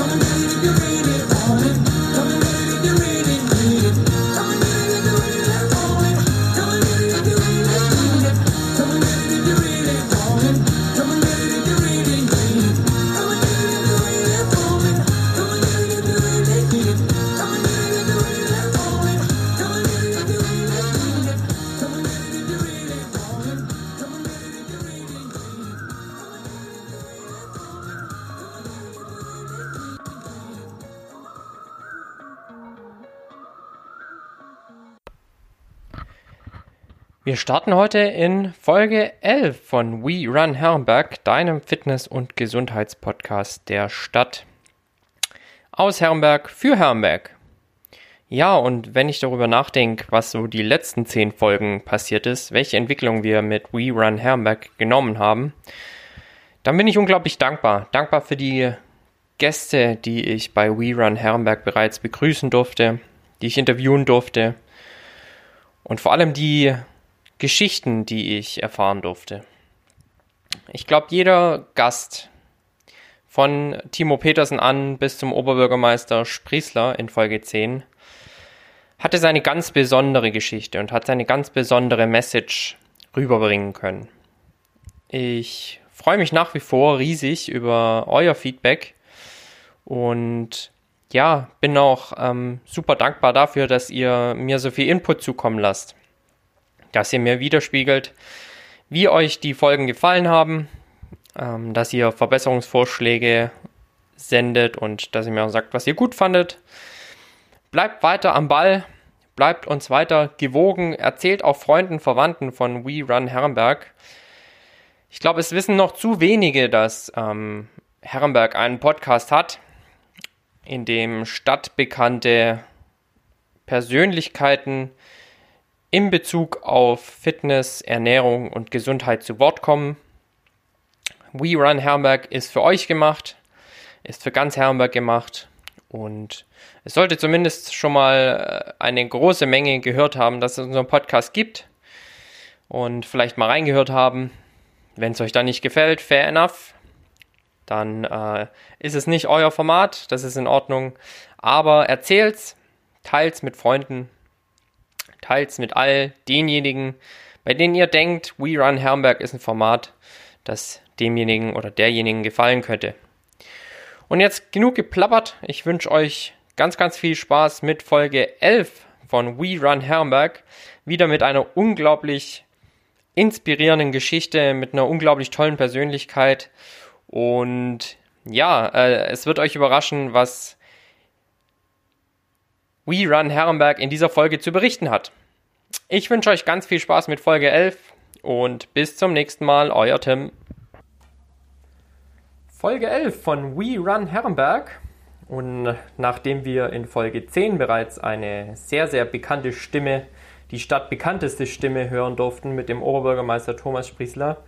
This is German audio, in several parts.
Come and leave if you really it. Come and Wir starten heute in Folge 11 von We Run Herrenberg, deinem Fitness- und Gesundheitspodcast der Stadt. Aus Herrenberg für Herrenberg. Ja, und wenn ich darüber nachdenke, was so die letzten zehn Folgen passiert ist, welche Entwicklung wir mit We Run Herrenberg genommen haben, dann bin ich unglaublich dankbar. Dankbar für die Gäste, die ich bei We Run Herrenberg bereits begrüßen durfte, die ich interviewen durfte. Und vor allem die Geschichten, die ich erfahren durfte. Ich glaube, jeder Gast von Timo Petersen an bis zum Oberbürgermeister Spriesler in Folge 10 hatte seine ganz besondere Geschichte und hat seine ganz besondere Message rüberbringen können. Ich freue mich nach wie vor riesig über euer Feedback und ja, bin auch ähm, super dankbar dafür, dass ihr mir so viel Input zukommen lasst dass ihr mir widerspiegelt, wie euch die Folgen gefallen haben, ähm, dass ihr Verbesserungsvorschläge sendet und dass ihr mir auch sagt, was ihr gut fandet. Bleibt weiter am Ball, bleibt uns weiter gewogen, erzählt auch Freunden, Verwandten von We Run Herrenberg. Ich glaube, es wissen noch zu wenige, dass ähm, Herrenberg einen Podcast hat, in dem stadtbekannte Persönlichkeiten in Bezug auf Fitness, Ernährung und Gesundheit zu Wort kommen. We Run Herrenberg ist für euch gemacht, ist für ganz Herrenberg gemacht und es sollte zumindest schon mal äh, eine große Menge gehört haben, dass es unseren Podcast gibt und vielleicht mal reingehört haben. Wenn es euch dann nicht gefällt, fair enough. Dann äh, ist es nicht euer Format, das ist in Ordnung. Aber erzählt's, teilt's mit Freunden Teils mit all denjenigen, bei denen ihr denkt, We Run Herrenberg ist ein Format, das demjenigen oder derjenigen gefallen könnte. Und jetzt genug geplappert. Ich wünsche euch ganz, ganz viel Spaß mit Folge 11 von We Run Herrenberg. Wieder mit einer unglaublich inspirierenden Geschichte, mit einer unglaublich tollen Persönlichkeit. Und ja, äh, es wird euch überraschen, was We Run Herrenberg in dieser Folge zu berichten hat. Ich wünsche euch ganz viel Spaß mit Folge 11 und bis zum nächsten Mal, euer Tim. Folge 11 von We Run Herrenberg. Und nachdem wir in Folge 10 bereits eine sehr, sehr bekannte Stimme, die stadtbekannteste Stimme hören durften mit dem Oberbürgermeister Thomas Spriesler,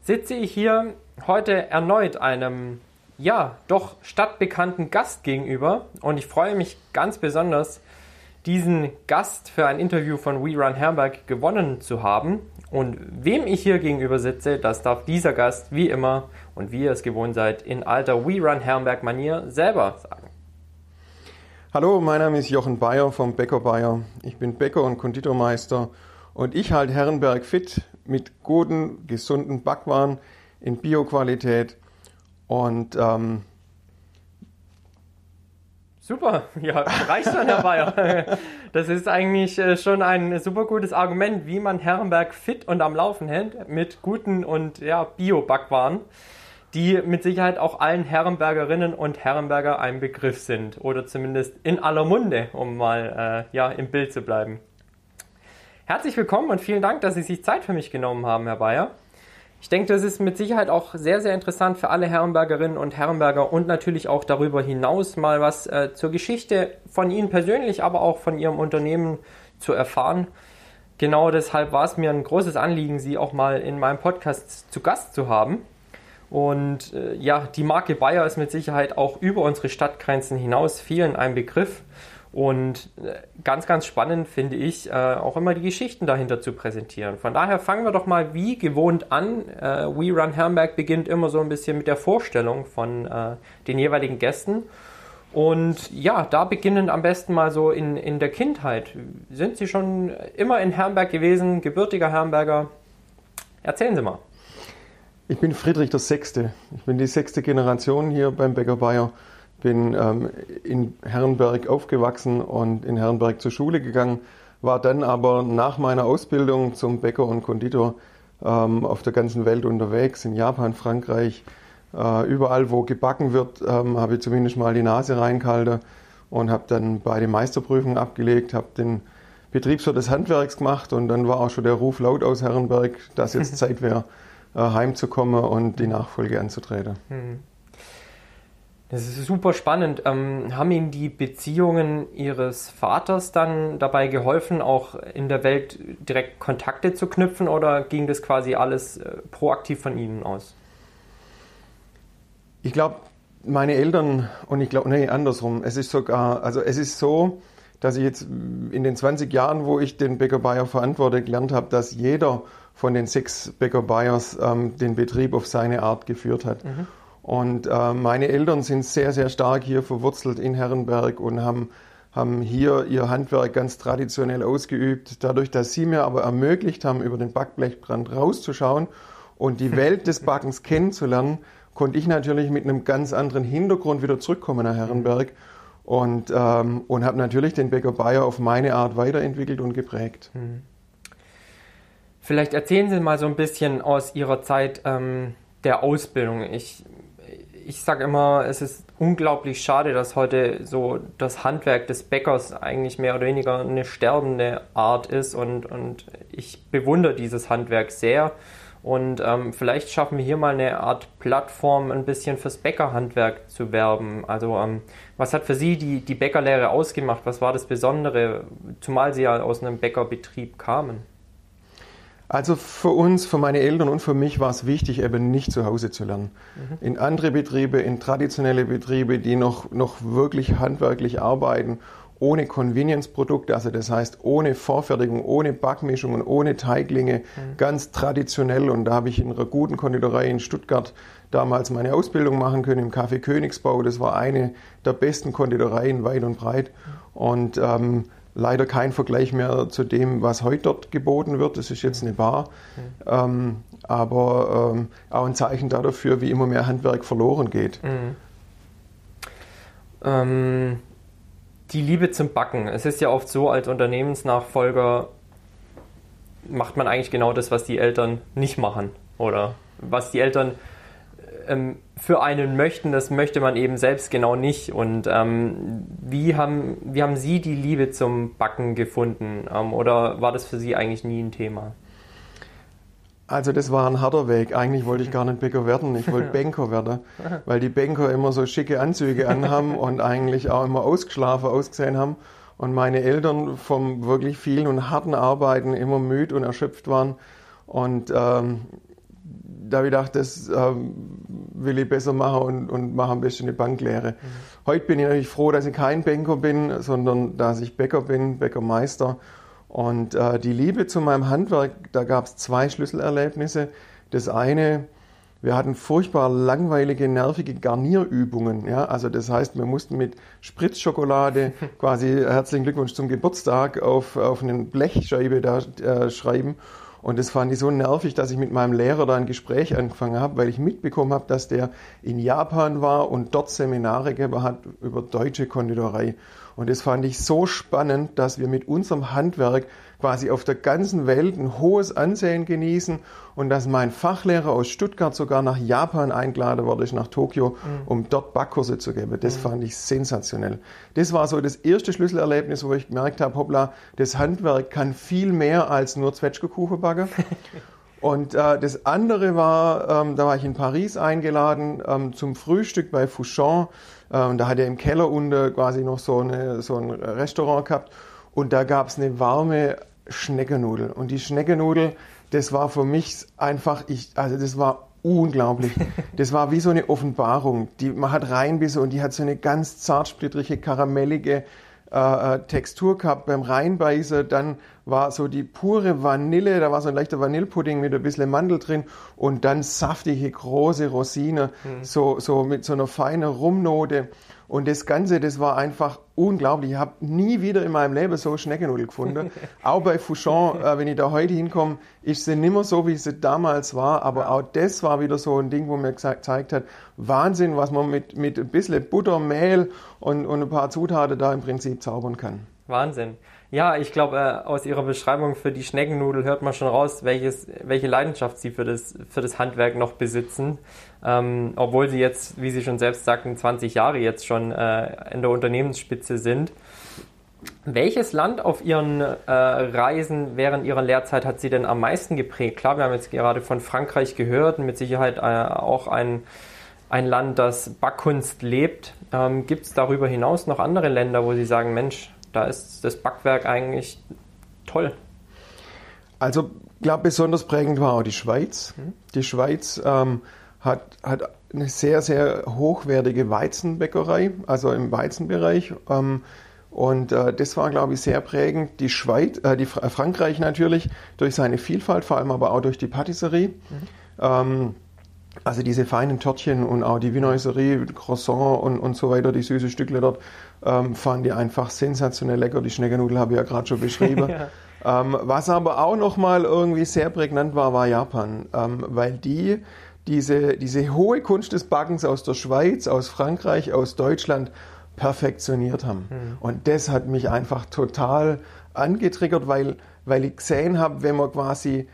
sitze ich hier heute erneut einem ja, doch stadtbekannten Gast gegenüber. Und ich freue mich ganz besonders, diesen Gast für ein Interview von We Run Herberg gewonnen zu haben. Und wem ich hier gegenüber sitze, das darf dieser Gast wie immer und wie ihr es gewohnt seid, in alter We Run Herrenberg Manier selber sagen. Hallo, mein Name ist Jochen Bayer vom Bäcker Bayer. Ich bin Bäcker und Konditormeister und ich halte Herrenberg fit mit guten, gesunden Backwaren in Bioqualität und ähm, Super, ja, reicht schon, Herr Bayer. Das ist eigentlich äh, schon ein super gutes Argument, wie man Herrenberg fit und am Laufen hält mit guten und ja, Bio-Backwaren, die mit Sicherheit auch allen Herrenbergerinnen und Herrenberger ein Begriff sind oder zumindest in aller Munde, um mal äh, ja, im Bild zu bleiben. Herzlich willkommen und vielen Dank, dass Sie sich Zeit für mich genommen haben, Herr Bayer. Ich denke, das ist mit Sicherheit auch sehr, sehr interessant für alle Herrenbergerinnen und Herrenberger und natürlich auch darüber hinaus mal was äh, zur Geschichte von Ihnen persönlich, aber auch von Ihrem Unternehmen zu erfahren. Genau deshalb war es mir ein großes Anliegen, Sie auch mal in meinem Podcast zu Gast zu haben. Und äh, ja, die Marke Bayer ist mit Sicherheit auch über unsere Stadtgrenzen hinaus vielen ein Begriff. Und äh, ganz, ganz spannend finde ich, äh, auch immer die Geschichten dahinter zu präsentieren. Von daher fangen wir doch mal wie gewohnt an. Äh, We Run Herrenberg beginnt immer so ein bisschen mit der Vorstellung von äh, den jeweiligen Gästen. Und ja, da beginnen am besten mal so in, in der Kindheit. Sind Sie schon immer in Herrenberg gewesen, gebürtiger Herrenberger? Erzählen Sie mal. Ich bin Friedrich Sechste. Ich bin die sechste Generation hier beim Bäcker Bayer bin ähm, in Herrenberg aufgewachsen und in Herrenberg zur Schule gegangen, war dann aber nach meiner Ausbildung zum Bäcker und Konditor ähm, auf der ganzen Welt unterwegs, in Japan, Frankreich, äh, überall wo gebacken wird, ähm, habe ich zumindest mal die Nase reingehalten und habe dann beide Meisterprüfungen abgelegt, habe den Betriebswirt des Handwerks gemacht und dann war auch schon der Ruf laut aus Herrenberg, dass jetzt Zeit wäre, äh, heimzukommen und die Nachfolge anzutreten. Mhm. Das ist super spannend. Ähm, haben Ihnen die Beziehungen Ihres Vaters dann dabei geholfen, auch in der Welt direkt Kontakte zu knüpfen oder ging das quasi alles äh, proaktiv von Ihnen aus? Ich glaube, meine Eltern und ich glaube, nee, andersrum. Es ist sogar, also es ist so, dass ich jetzt in den 20 Jahren, wo ich den Bäcker Bayer verantworte, gelernt habe, dass jeder von den sechs Bäcker Bayers ähm, den Betrieb auf seine Art geführt hat. Mhm. Und äh, meine Eltern sind sehr, sehr stark hier verwurzelt in Herrenberg und haben, haben hier ihr Handwerk ganz traditionell ausgeübt. Dadurch, dass sie mir aber ermöglicht haben, über den Backblechbrand rauszuschauen und die Welt des Backens kennenzulernen, konnte ich natürlich mit einem ganz anderen Hintergrund wieder zurückkommen nach Herrenberg und, ähm, und habe natürlich den Bäcker Bayer auf meine Art weiterentwickelt und geprägt. Mhm. Vielleicht erzählen Sie mal so ein bisschen aus Ihrer Zeit ähm, der Ausbildung. Ich ich sage immer, es ist unglaublich schade, dass heute so das Handwerk des Bäckers eigentlich mehr oder weniger eine sterbende Art ist und, und ich bewundere dieses Handwerk sehr. Und ähm, vielleicht schaffen wir hier mal eine Art Plattform, ein bisschen fürs Bäckerhandwerk zu werben. Also, ähm, was hat für Sie die, die Bäckerlehre ausgemacht? Was war das Besondere, zumal Sie ja aus einem Bäckerbetrieb kamen? Also für uns, für meine Eltern und für mich war es wichtig, eben nicht zu Hause zu lernen. Mhm. In andere Betriebe, in traditionelle Betriebe, die noch, noch wirklich handwerklich arbeiten, ohne Convenience-Produkte, also das heißt ohne Vorfertigung, ohne Backmischungen, ohne Teiglinge, mhm. ganz traditionell. Und da habe ich in einer guten Konditorei in Stuttgart damals meine Ausbildung machen können im Café Königsbau. Das war eine der besten Konditoreien weit und breit. Mhm. Und ähm, leider kein Vergleich mehr zu dem, was heute dort geboten wird. Das ist jetzt eine Bar, mhm. ähm, aber ähm, auch ein Zeichen dafür, wie immer mehr Handwerk verloren geht. Mhm. Ähm, die Liebe zum Backen. Es ist ja oft so, als Unternehmensnachfolger macht man eigentlich genau das, was die Eltern nicht machen oder was die Eltern ähm, für einen möchten, das möchte man eben selbst genau nicht. Und ähm, wie, haben, wie haben Sie die Liebe zum Backen gefunden? Ähm, oder war das für Sie eigentlich nie ein Thema? Also das war ein harter Weg. Eigentlich wollte ich gar nicht Bäcker werden, ich wollte Banker werden, weil die Banker immer so schicke Anzüge anhaben und eigentlich auch immer ausgeschlafen ausgesehen haben und meine Eltern vom wirklich vielen und harten Arbeiten immer müde und erschöpft waren und ähm, da habe ich gedacht, das ähm, will ich besser machen und, und mache am besten eine Banklehre. Mhm. Heute bin ich natürlich froh, dass ich kein Banker bin, sondern dass ich Bäcker bin, Bäckermeister. Und äh, die Liebe zu meinem Handwerk, da gab es zwei Schlüsselerlebnisse. Das eine, wir hatten furchtbar langweilige, nervige Garnierübungen. Ja? Also das heißt, wir mussten mit Spritzschokolade quasi herzlichen Glückwunsch zum Geburtstag auf, auf eine Blechscheibe da äh, schreiben. Und das fand ich so nervig, dass ich mit meinem Lehrer da ein Gespräch angefangen habe, weil ich mitbekommen habe, dass der in Japan war und dort Seminare gegeben hat über deutsche Konditorei. Und das fand ich so spannend, dass wir mit unserem Handwerk quasi auf der ganzen Welt ein hohes Ansehen genießen und dass mein Fachlehrer aus Stuttgart sogar nach Japan eingeladen wurde, nach Tokio, mhm. um dort Backkurse zu geben. Das mhm. fand ich sensationell. Das war so das erste Schlüsselerlebnis, wo ich gemerkt habe, hoppla, das Handwerk kann viel mehr als nur Zwetschgekuchen backen. Und äh, das andere war, ähm, da war ich in Paris eingeladen ähm, zum Frühstück bei Fouchon. Ähm, da hat er im Keller unten quasi noch so, eine, so ein Restaurant gehabt. Und da gab es eine warme Schneckennudel. Und die Schneckennudel, das war für mich einfach, ich, also das war unglaublich. Das war wie so eine Offenbarung. Die, man hat reinbissen und die hat so eine ganz zartsplittrige, karamellige äh, äh, Textur gehabt beim Reinbeißen. Dann war so die pure Vanille, da war so ein leichter Vanillepudding mit ein bisschen Mandel drin und dann saftige große Rosine, mhm. so, so mit so einer feinen Rumnote. Und das Ganze, das war einfach unglaublich. Ich habe nie wieder in meinem Leben so Schneckennudel gefunden. auch bei Fouchon, äh, wenn ich da heute hinkomme, ist sie nicht mehr so, wie sie damals war. Aber ja. auch das war wieder so ein Ding, wo mir gezeigt hat, Wahnsinn, was man mit, mit ein bisschen Butter, Mehl und, und ein paar Zutaten da im Prinzip zaubern kann. Wahnsinn. Ja, ich glaube, äh, aus Ihrer Beschreibung für die Schneckennudel hört man schon raus, welches, welche Leidenschaft Sie für das, für das Handwerk noch besitzen. Ähm, obwohl Sie jetzt, wie Sie schon selbst sagten, 20 Jahre jetzt schon äh, in der Unternehmensspitze sind. Welches Land auf Ihren äh, Reisen während Ihrer Lehrzeit hat Sie denn am meisten geprägt? Klar, wir haben jetzt gerade von Frankreich gehört, mit Sicherheit äh, auch ein, ein Land, das Backkunst lebt. Ähm, Gibt es darüber hinaus noch andere Länder, wo Sie sagen, Mensch, da ist das Backwerk eigentlich toll. Also, ich glaube, besonders prägend war auch die Schweiz. Mhm. Die Schweiz ähm, hat, hat eine sehr, sehr hochwertige Weizenbäckerei, also im Weizenbereich. Ähm, und äh, das war, glaube ich, sehr prägend. Die Schweiz, äh, die Frankreich natürlich durch seine Vielfalt, vor allem aber auch durch die Patisserie. Mhm. Ähm, also diese feinen Törtchen und auch die Vinoiserie, Croissant und, und so weiter, die süße Stückle dort, ähm, fand ich einfach sensationell lecker. Die Schneckernudel habe ich ja gerade schon beschrieben. ja. ähm, was aber auch nochmal irgendwie sehr prägnant war, war Japan, ähm, weil die diese, diese hohe Kunst des Backens aus der Schweiz, aus Frankreich, aus Deutschland perfektioniert haben. Mhm. Und das hat mich einfach total angetriggert, weil, weil ich gesehen habe, wenn man quasi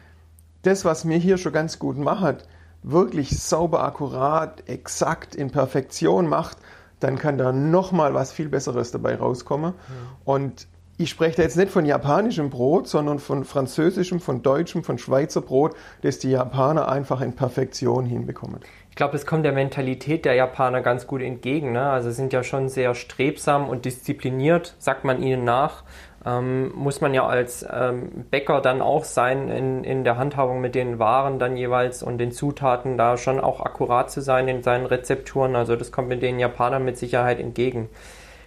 das, was mir hier schon ganz gut macht, wirklich sauber, akkurat, exakt in Perfektion macht, dann kann da nochmal was viel Besseres dabei rauskommen. Mhm. Und ich spreche da jetzt nicht von japanischem Brot, sondern von französischem, von deutschem, von Schweizer Brot, das die Japaner einfach in Perfektion hinbekommen. Ich glaube, es kommt der Mentalität der Japaner ganz gut entgegen. Ne? Also sind ja schon sehr strebsam und diszipliniert, sagt man ihnen nach ähm, muss man ja als ähm, Bäcker dann auch sein in, in der Handhabung mit den Waren dann jeweils und den Zutaten da schon auch akkurat zu sein in seinen Rezepturen. Also das kommt mit den Japanern mit Sicherheit entgegen.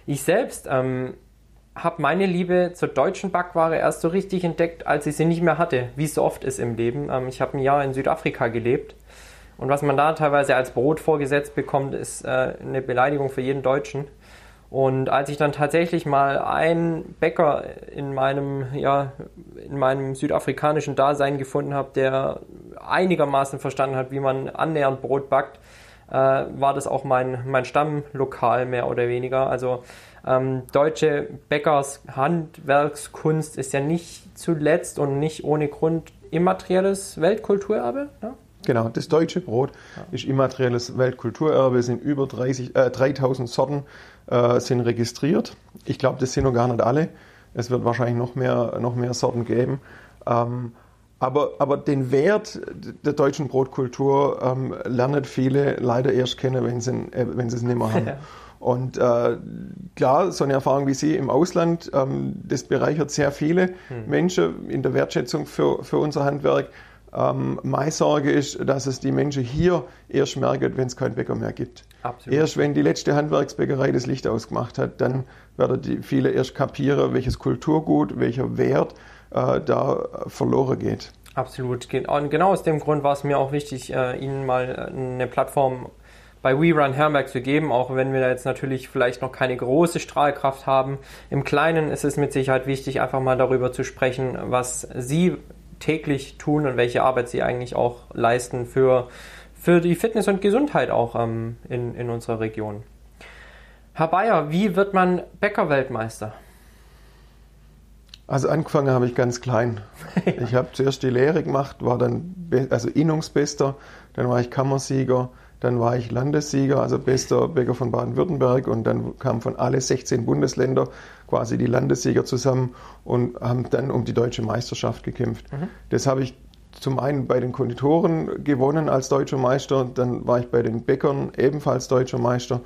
Ich selbst ähm, habe meine Liebe zur deutschen Backware erst so richtig entdeckt, als ich sie nicht mehr hatte, wie es so oft ist im Leben. Ähm, ich habe ein Jahr in Südafrika gelebt. Und was man da teilweise als Brot vorgesetzt bekommt, ist äh, eine Beleidigung für jeden Deutschen. Und als ich dann tatsächlich mal einen Bäcker in meinem, ja, in meinem südafrikanischen Dasein gefunden habe, der einigermaßen verstanden hat, wie man annähernd Brot backt, äh, war das auch mein, mein Stammlokal mehr oder weniger. Also ähm, deutsche Bäckers Handwerkskunst ist ja nicht zuletzt und nicht ohne Grund immaterielles Weltkulturerbe. Ne? Genau, das deutsche Brot ja. ist immaterielles Weltkulturerbe, es sind über 30, äh, 3000 Sorten äh, sind registriert. Ich glaube, das sind noch gar nicht alle. Es wird wahrscheinlich noch mehr, noch mehr Sorten geben. Ähm, aber, aber den Wert der deutschen Brotkultur ähm, lernen viele leider erst kennen, wenn sie, äh, wenn sie es nicht mehr haben. Und äh, klar, so eine Erfahrung wie Sie im Ausland, ähm, das bereichert sehr viele hm. Menschen in der Wertschätzung für, für unser Handwerk. Ähm, meine Sorge ist, dass es die Menschen hier erst merken, wenn es keinen Bäcker mehr gibt. Absolut. Erst wenn die letzte Handwerksbäckerei das Licht ausgemacht hat, dann werden die viele erst kapieren, welches Kulturgut, welcher Wert äh, da verloren geht. Absolut. Und genau aus dem Grund war es mir auch wichtig, äh, Ihnen mal äh, eine Plattform bei WeRun Herrenberg zu geben, auch wenn wir da jetzt natürlich vielleicht noch keine große Strahlkraft haben. Im Kleinen ist es mit Sicherheit wichtig, einfach mal darüber zu sprechen, was Sie täglich tun und welche Arbeit sie eigentlich auch leisten für, für die Fitness und Gesundheit auch ähm, in, in unserer Region. Herr Bayer, wie wird man Bäckerweltmeister? Also angefangen habe ich ganz klein. ja. Ich habe zuerst die Lehre gemacht, war dann also Innungsbester, dann war ich Kammersieger, dann war ich Landessieger, also bester Bäcker von Baden-Württemberg und dann kamen von alle 16 Bundesländer quasi die Landessieger zusammen und haben dann um die deutsche Meisterschaft gekämpft. Mhm. Das habe ich zum einen bei den Konditoren gewonnen als deutscher Meister, dann war ich bei den Bäckern ebenfalls deutscher Meister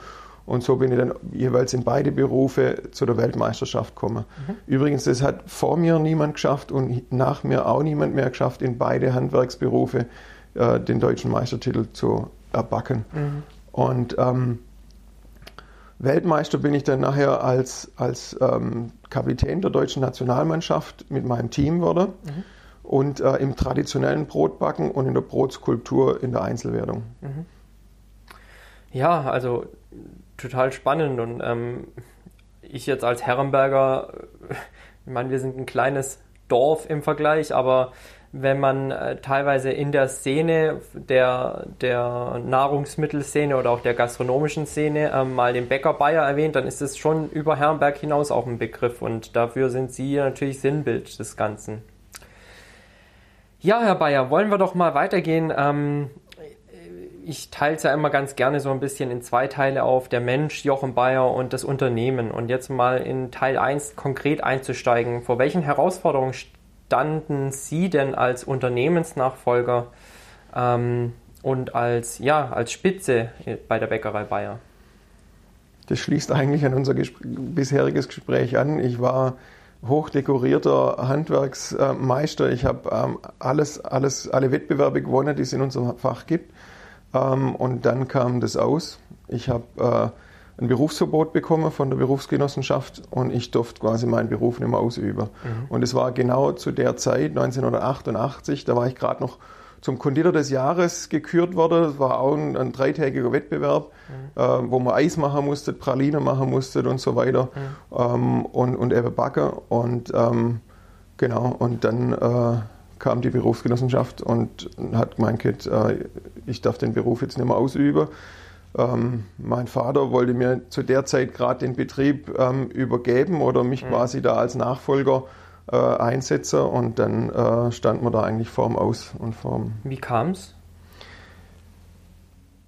und so bin ich dann jeweils in beide Berufe zu der Weltmeisterschaft gekommen. Mhm. Übrigens, das hat vor mir niemand geschafft und nach mir auch niemand mehr geschafft, in beide Handwerksberufe äh, den deutschen Meistertitel zu erbacken. Mhm. Und ähm, Weltmeister bin ich dann nachher als, als ähm, Kapitän der deutschen Nationalmannschaft mit meinem Team wurde mhm. und äh, im traditionellen Brotbacken und in der Brotskulptur in der Einzelwertung. Mhm. Ja, also total spannend und ähm, ich jetzt als Herrenberger, ich meine, wir sind ein kleines Dorf im Vergleich, aber wenn man äh, teilweise in der Szene der, der Nahrungsmittelszene oder auch der gastronomischen Szene äh, mal den Bäcker Bayer erwähnt, dann ist es schon über Herrenberg hinaus auch ein Begriff und dafür sind Sie natürlich Sinnbild des Ganzen. Ja, Herr Bayer, wollen wir doch mal weitergehen. Ähm, ich teile es ja immer ganz gerne so ein bisschen in zwei Teile auf, der Mensch, Jochen Bayer und das Unternehmen. Und jetzt mal in Teil 1 konkret einzusteigen. Vor welchen Herausforderungen standen Sie denn als Unternehmensnachfolger ähm, und als, ja, als Spitze bei der Bäckerei Bayer? Das schließt eigentlich an unser Gespr bisheriges Gespräch an. Ich war hochdekorierter Handwerksmeister. Ich habe ähm, alles, alles, alle Wettbewerbe gewonnen, die es in unserem Fach gibt. Ähm, und dann kam das aus. Ich habe äh, ein Berufsverbot bekommen von der Berufsgenossenschaft und ich durfte quasi meinen Beruf nicht mehr ausüben. Mhm. Und es war genau zu der Zeit, 1988, da war ich gerade noch zum Konditor des Jahres gekürt worden. Das war auch ein, ein dreitägiger Wettbewerb, mhm. äh, wo man Eis machen musste, Praline machen musste und so weiter mhm. ähm, und, und eben backen. Und ähm, genau, und dann äh, kam die Berufsgenossenschaft und hat gemeint, äh, ich darf den Beruf jetzt nicht mehr ausüben. Ähm, mein Vater wollte mir zu der Zeit gerade den Betrieb ähm, übergeben oder mich mhm. quasi da als Nachfolger äh, einsetzen und dann äh, stand man da eigentlich vorm Aus und vorm. Wie kam es?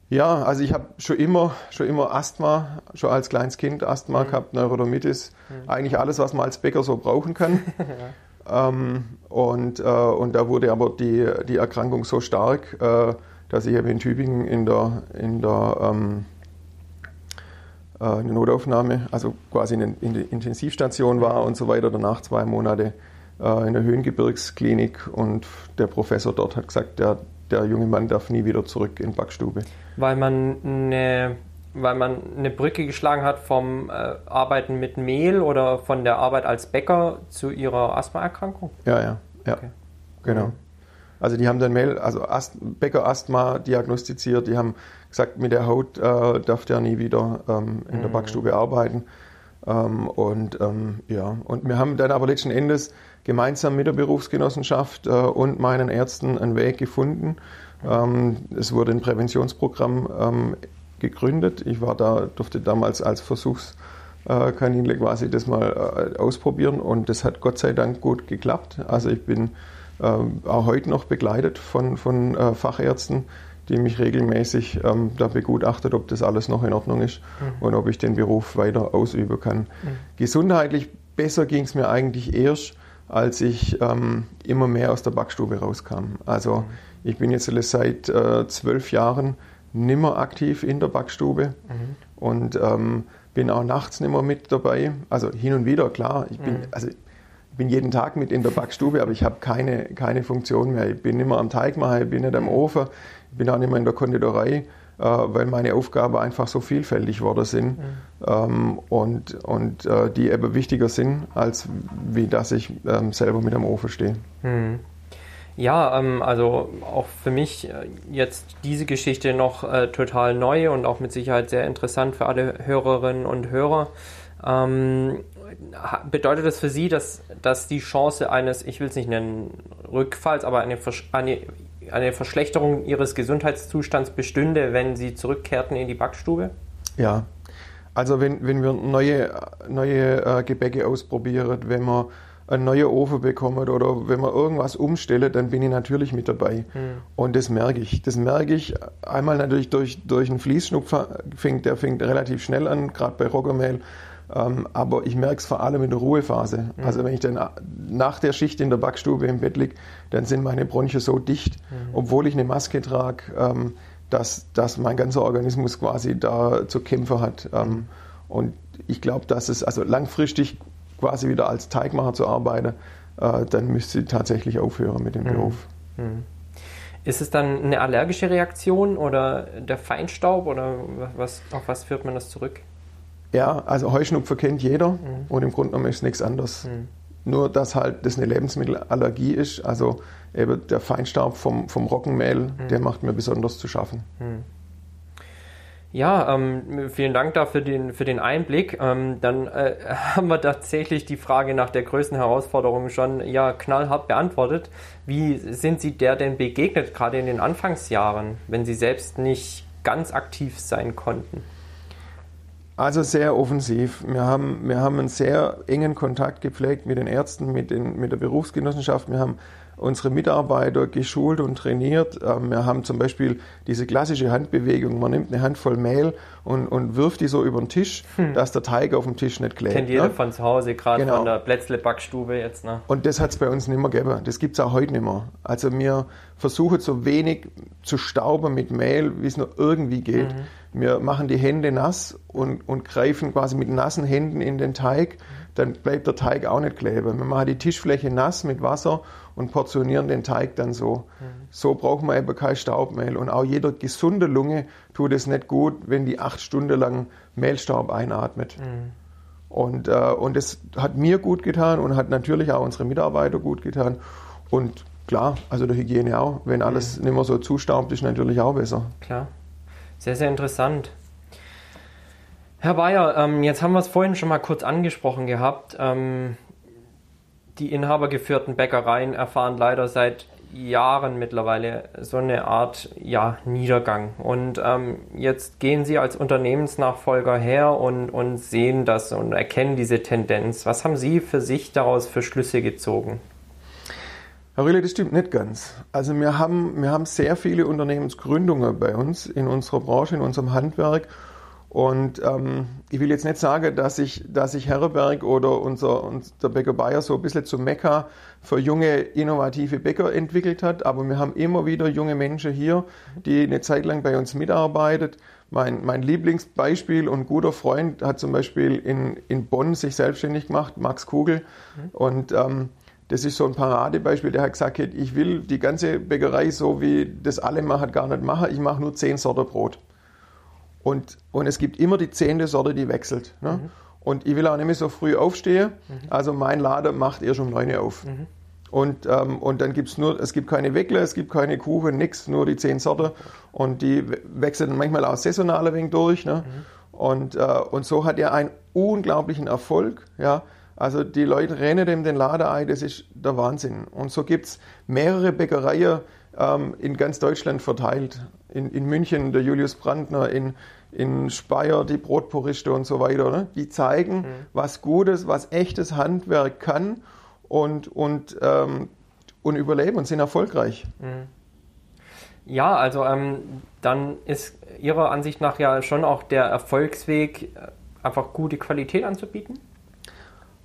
Ja, also ich habe schon immer, schon immer Asthma, schon als kleines Kind Asthma mhm. gehabt, Neurodermitis, mhm. eigentlich alles, was man als Bäcker so brauchen kann. ja. Ähm, und, äh, und da wurde aber die, die Erkrankung so stark, äh, dass ich in Tübingen in der, in der, ähm, äh, in der Notaufnahme, also quasi in, in der Intensivstation war und so weiter, danach zwei Monate äh, in der Höhengebirgsklinik und der Professor dort hat gesagt, der, der junge Mann darf nie wieder zurück in Backstube. Weil man eine weil man eine Brücke geschlagen hat vom äh, Arbeiten mit Mehl oder von der Arbeit als Bäcker zu ihrer Asthmaerkrankung? Ja, ja, ja. Okay. Genau. Also die haben dann Mehl, also Ast Bäcker-Asthma diagnostiziert, die haben gesagt, mit der Haut äh, darf der nie wieder ähm, in mhm. der Backstube arbeiten. Ähm, und ähm, ja, und wir haben dann aber letzten Endes gemeinsam mit der Berufsgenossenschaft äh, und meinen Ärzten einen Weg gefunden. Ähm, es wurde ein Präventionsprogramm ähm, gegründet. Ich war da, durfte damals als Versuchskaninle quasi das mal äh, ausprobieren und das hat Gott sei Dank gut geklappt. Also ich bin auch heute noch begleitet von, von äh, Fachärzten, die mich regelmäßig ähm, da begutachtet, ob das alles noch in Ordnung ist mhm. und ob ich den Beruf weiter ausüben kann. Mhm. Gesundheitlich besser ging es mir eigentlich erst, als ich ähm, immer mehr aus der Backstube rauskam. Also mhm. ich bin jetzt seit äh, zwölf Jahren nimmer aktiv in der Backstube mhm. und ähm, bin auch nachts nimmer mit dabei. Also hin und wieder, klar. Ich bin, mhm. also, bin jeden Tag mit in der Backstube, aber ich habe keine, keine Funktion mehr. Ich bin immer am Teig machen, ich bin nicht am. Ofen, ich bin auch nicht mehr in der Konditorei, äh, weil meine Aufgaben einfach so vielfältig geworden sind mhm. ähm, und, und äh, die eben wichtiger sind, als wie dass ich ähm, selber mit am Ofen stehe. Mhm. Ja, ähm, also auch für mich äh, jetzt diese Geschichte noch äh, total neu und auch mit Sicherheit sehr interessant für alle Hörerinnen und Hörer. Ähm, bedeutet das für Sie, dass, dass die Chance eines, ich will es nicht nennen, Rückfalls, aber eine, eine, eine Verschlechterung Ihres Gesundheitszustands bestünde, wenn Sie zurückkehrten in die Backstube? Ja, also wenn, wenn wir neue, neue äh, Gebäcke ausprobieren, wenn wir einen neuen Ofen bekommen oder wenn man irgendwas umstellt, dann bin ich natürlich mit dabei. Mhm. Und das merke ich. Das merke ich einmal natürlich durch, durch einen Fließschnupfer, fängt, der fängt relativ schnell an, gerade bei Roggenmehl. Ähm, aber ich merke es vor allem in der Ruhephase. Mhm. Also wenn ich dann nach der Schicht in der Backstube im Bett liege, dann sind meine Bronchien so dicht, mhm. obwohl ich eine Maske trage, ähm, dass, dass mein ganzer Organismus quasi da zu kämpfen hat. Ähm, und ich glaube, dass es also langfristig quasi wieder als Teigmacher zu arbeiten, äh, dann müsste sie tatsächlich aufhören mit dem mhm. Beruf. Mhm. Ist es dann eine allergische Reaktion oder der Feinstaub oder was, auf was führt man das zurück? Ja, also Heuschnupfen kennt jeder mhm. und im Grunde genommen ist es nichts anderes. Mhm. Nur, dass halt das eine Lebensmittelallergie ist, also eben der Feinstaub vom, vom Roggenmehl, mhm. der macht mir besonders zu schaffen. Mhm. Ja, ähm, vielen Dank dafür den, für den Einblick. Ähm, dann äh, haben wir tatsächlich die Frage nach der größten Herausforderung schon ja knallhart beantwortet. Wie sind Sie der denn begegnet, gerade in den Anfangsjahren, wenn Sie selbst nicht ganz aktiv sein konnten? Also sehr offensiv. Wir haben, wir haben einen sehr engen Kontakt gepflegt mit den Ärzten, mit, den, mit der Berufsgenossenschaft. Wir haben unsere Mitarbeiter geschult und trainiert. Ähm, wir haben zum Beispiel diese klassische Handbewegung. Man nimmt eine Handvoll Mehl und, und wirft die so über den Tisch, hm. dass der Teig auf dem Tisch nicht klebt. Kennt jeder ne? von zu Hause, gerade genau. von der Plätzle-Backstube jetzt. Ne? Und das hat es bei uns nicht mehr gegeben. Das gibt es auch heute nicht mehr. Also wir versuchen so wenig zu stauben mit Mehl, wie es nur irgendwie geht. Mhm. Wir machen die Hände nass und, und greifen quasi mit nassen Händen in den Teig. Dann bleibt der Teig auch nicht kleben. Wir machen die Tischfläche nass mit Wasser und portionieren den Teig dann so. Mhm. So braucht man eben kein Staubmehl. Und auch jeder gesunde Lunge tut es nicht gut, wenn die acht Stunden lang Mehlstaub einatmet. Mhm. Und, äh, und das hat mir gut getan und hat natürlich auch unsere Mitarbeiter gut getan. Und klar, also der Hygiene auch. Wenn alles mhm. nicht mehr so zustaubt, ist natürlich auch besser. Klar. Sehr, sehr interessant. Herr Bayer, ähm, jetzt haben wir es vorhin schon mal kurz angesprochen gehabt. Ähm, die inhabergeführten Bäckereien erfahren leider seit Jahren mittlerweile so eine Art ja, Niedergang. Und ähm, jetzt gehen Sie als Unternehmensnachfolger her und, und sehen das und erkennen diese Tendenz. Was haben Sie für sich daraus für Schlüsse gezogen? Herr Rille, das stimmt nicht ganz. Also wir haben, wir haben sehr viele Unternehmensgründungen bei uns in unserer Branche, in unserem Handwerk. Und ähm, ich will jetzt nicht sagen, dass sich dass ich Herreberg oder unser, unser Bäcker Bayer so ein bisschen zum Mekka für junge, innovative Bäcker entwickelt hat. Aber wir haben immer wieder junge Menschen hier, die eine Zeit lang bei uns mitarbeiten. Mein, mein Lieblingsbeispiel und guter Freund hat zum Beispiel in, in Bonn sich selbstständig gemacht, Max Kugel. Und ähm, das ist so ein Paradebeispiel, der hat gesagt, ich will die ganze Bäckerei so wie das alle machen, gar nicht machen. Ich mache nur zehn Sorten Brot. Und, und es gibt immer die zehnte Sorte, die wechselt. Ne? Mhm. Und ich will auch nicht mehr so früh aufstehen. Mhm. Also mein Laden macht erst um 9 Uhr auf. Mhm. Und, ähm, und dann gibt es nur, es gibt keine Weckler, es gibt keine Kuchen, nichts, nur die zehn Sorten. Und die wechseln manchmal auch saisonal ein wenig durch. Ne? Mhm. Und, äh, und so hat er einen unglaublichen Erfolg. Ja? Also die Leute rennen dem den Laden ein, das ist der Wahnsinn. Und so gibt es mehrere Bäckereien ähm, in ganz Deutschland verteilt in, in München der Julius Brandner, in, in Speyer die Brotpuriste und so weiter. Ne? Die zeigen, mhm. was Gutes, was echtes Handwerk kann und, und, ähm, und überleben und sind erfolgreich. Mhm. Ja, also ähm, dann ist Ihrer Ansicht nach ja schon auch der Erfolgsweg, äh, einfach gute Qualität anzubieten?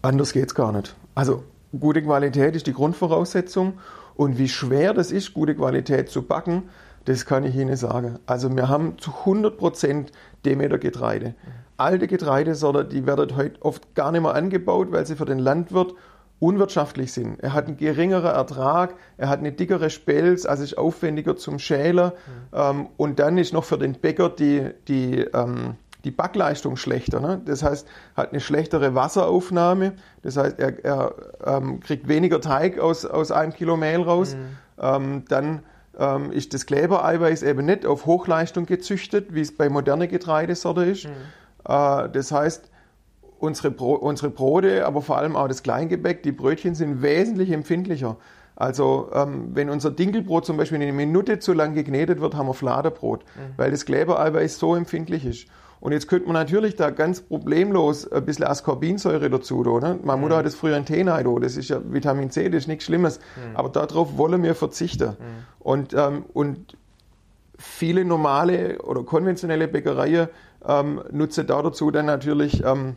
Anders geht es gar nicht. Also gute Qualität ist die Grundvoraussetzung und wie schwer das ist, gute Qualität zu backen, das kann ich Ihnen sagen. Also wir haben zu 100% Demeter Getreide. Alte Getreidesorte, die werden heute oft gar nicht mehr angebaut, weil sie für den Landwirt unwirtschaftlich sind. Er hat einen geringeren Ertrag, er hat eine dickere Spelz, also ist aufwendiger zum Schäler. Mhm. Ähm, und dann ist noch für den Bäcker die, die, ähm, die Backleistung schlechter. Ne? Das heißt, hat eine schlechtere Wasseraufnahme. Das heißt, er, er ähm, kriegt weniger Teig aus, aus einem Kilo Mehl raus. Mhm. Ähm, dann ähm, ist das Klebereiweiß eben nicht auf Hochleistung gezüchtet, wie es bei moderner Getreidesorte ist. Mhm. Äh, das heißt, unsere, Bro unsere Brote, aber vor allem auch das Kleingebäck, die Brötchen sind wesentlich empfindlicher. Also ähm, wenn unser Dinkelbrot zum Beispiel eine Minute zu lang geknetet wird, haben wir Fladerbrot, mhm. weil das Klebereiweiß so empfindlich ist. Und jetzt könnte man natürlich da ganz problemlos ein bisschen Ascorbinsäure dazu tun. Ne? Meine Mutter mhm. hat das früher in Tee das ist ja Vitamin C, das ist nichts Schlimmes. Mhm. Aber darauf wollen wir verzichten. Mhm. Und, ähm, und viele normale oder konventionelle Bäckereien ähm, nutzen da dazu dann natürlich ähm,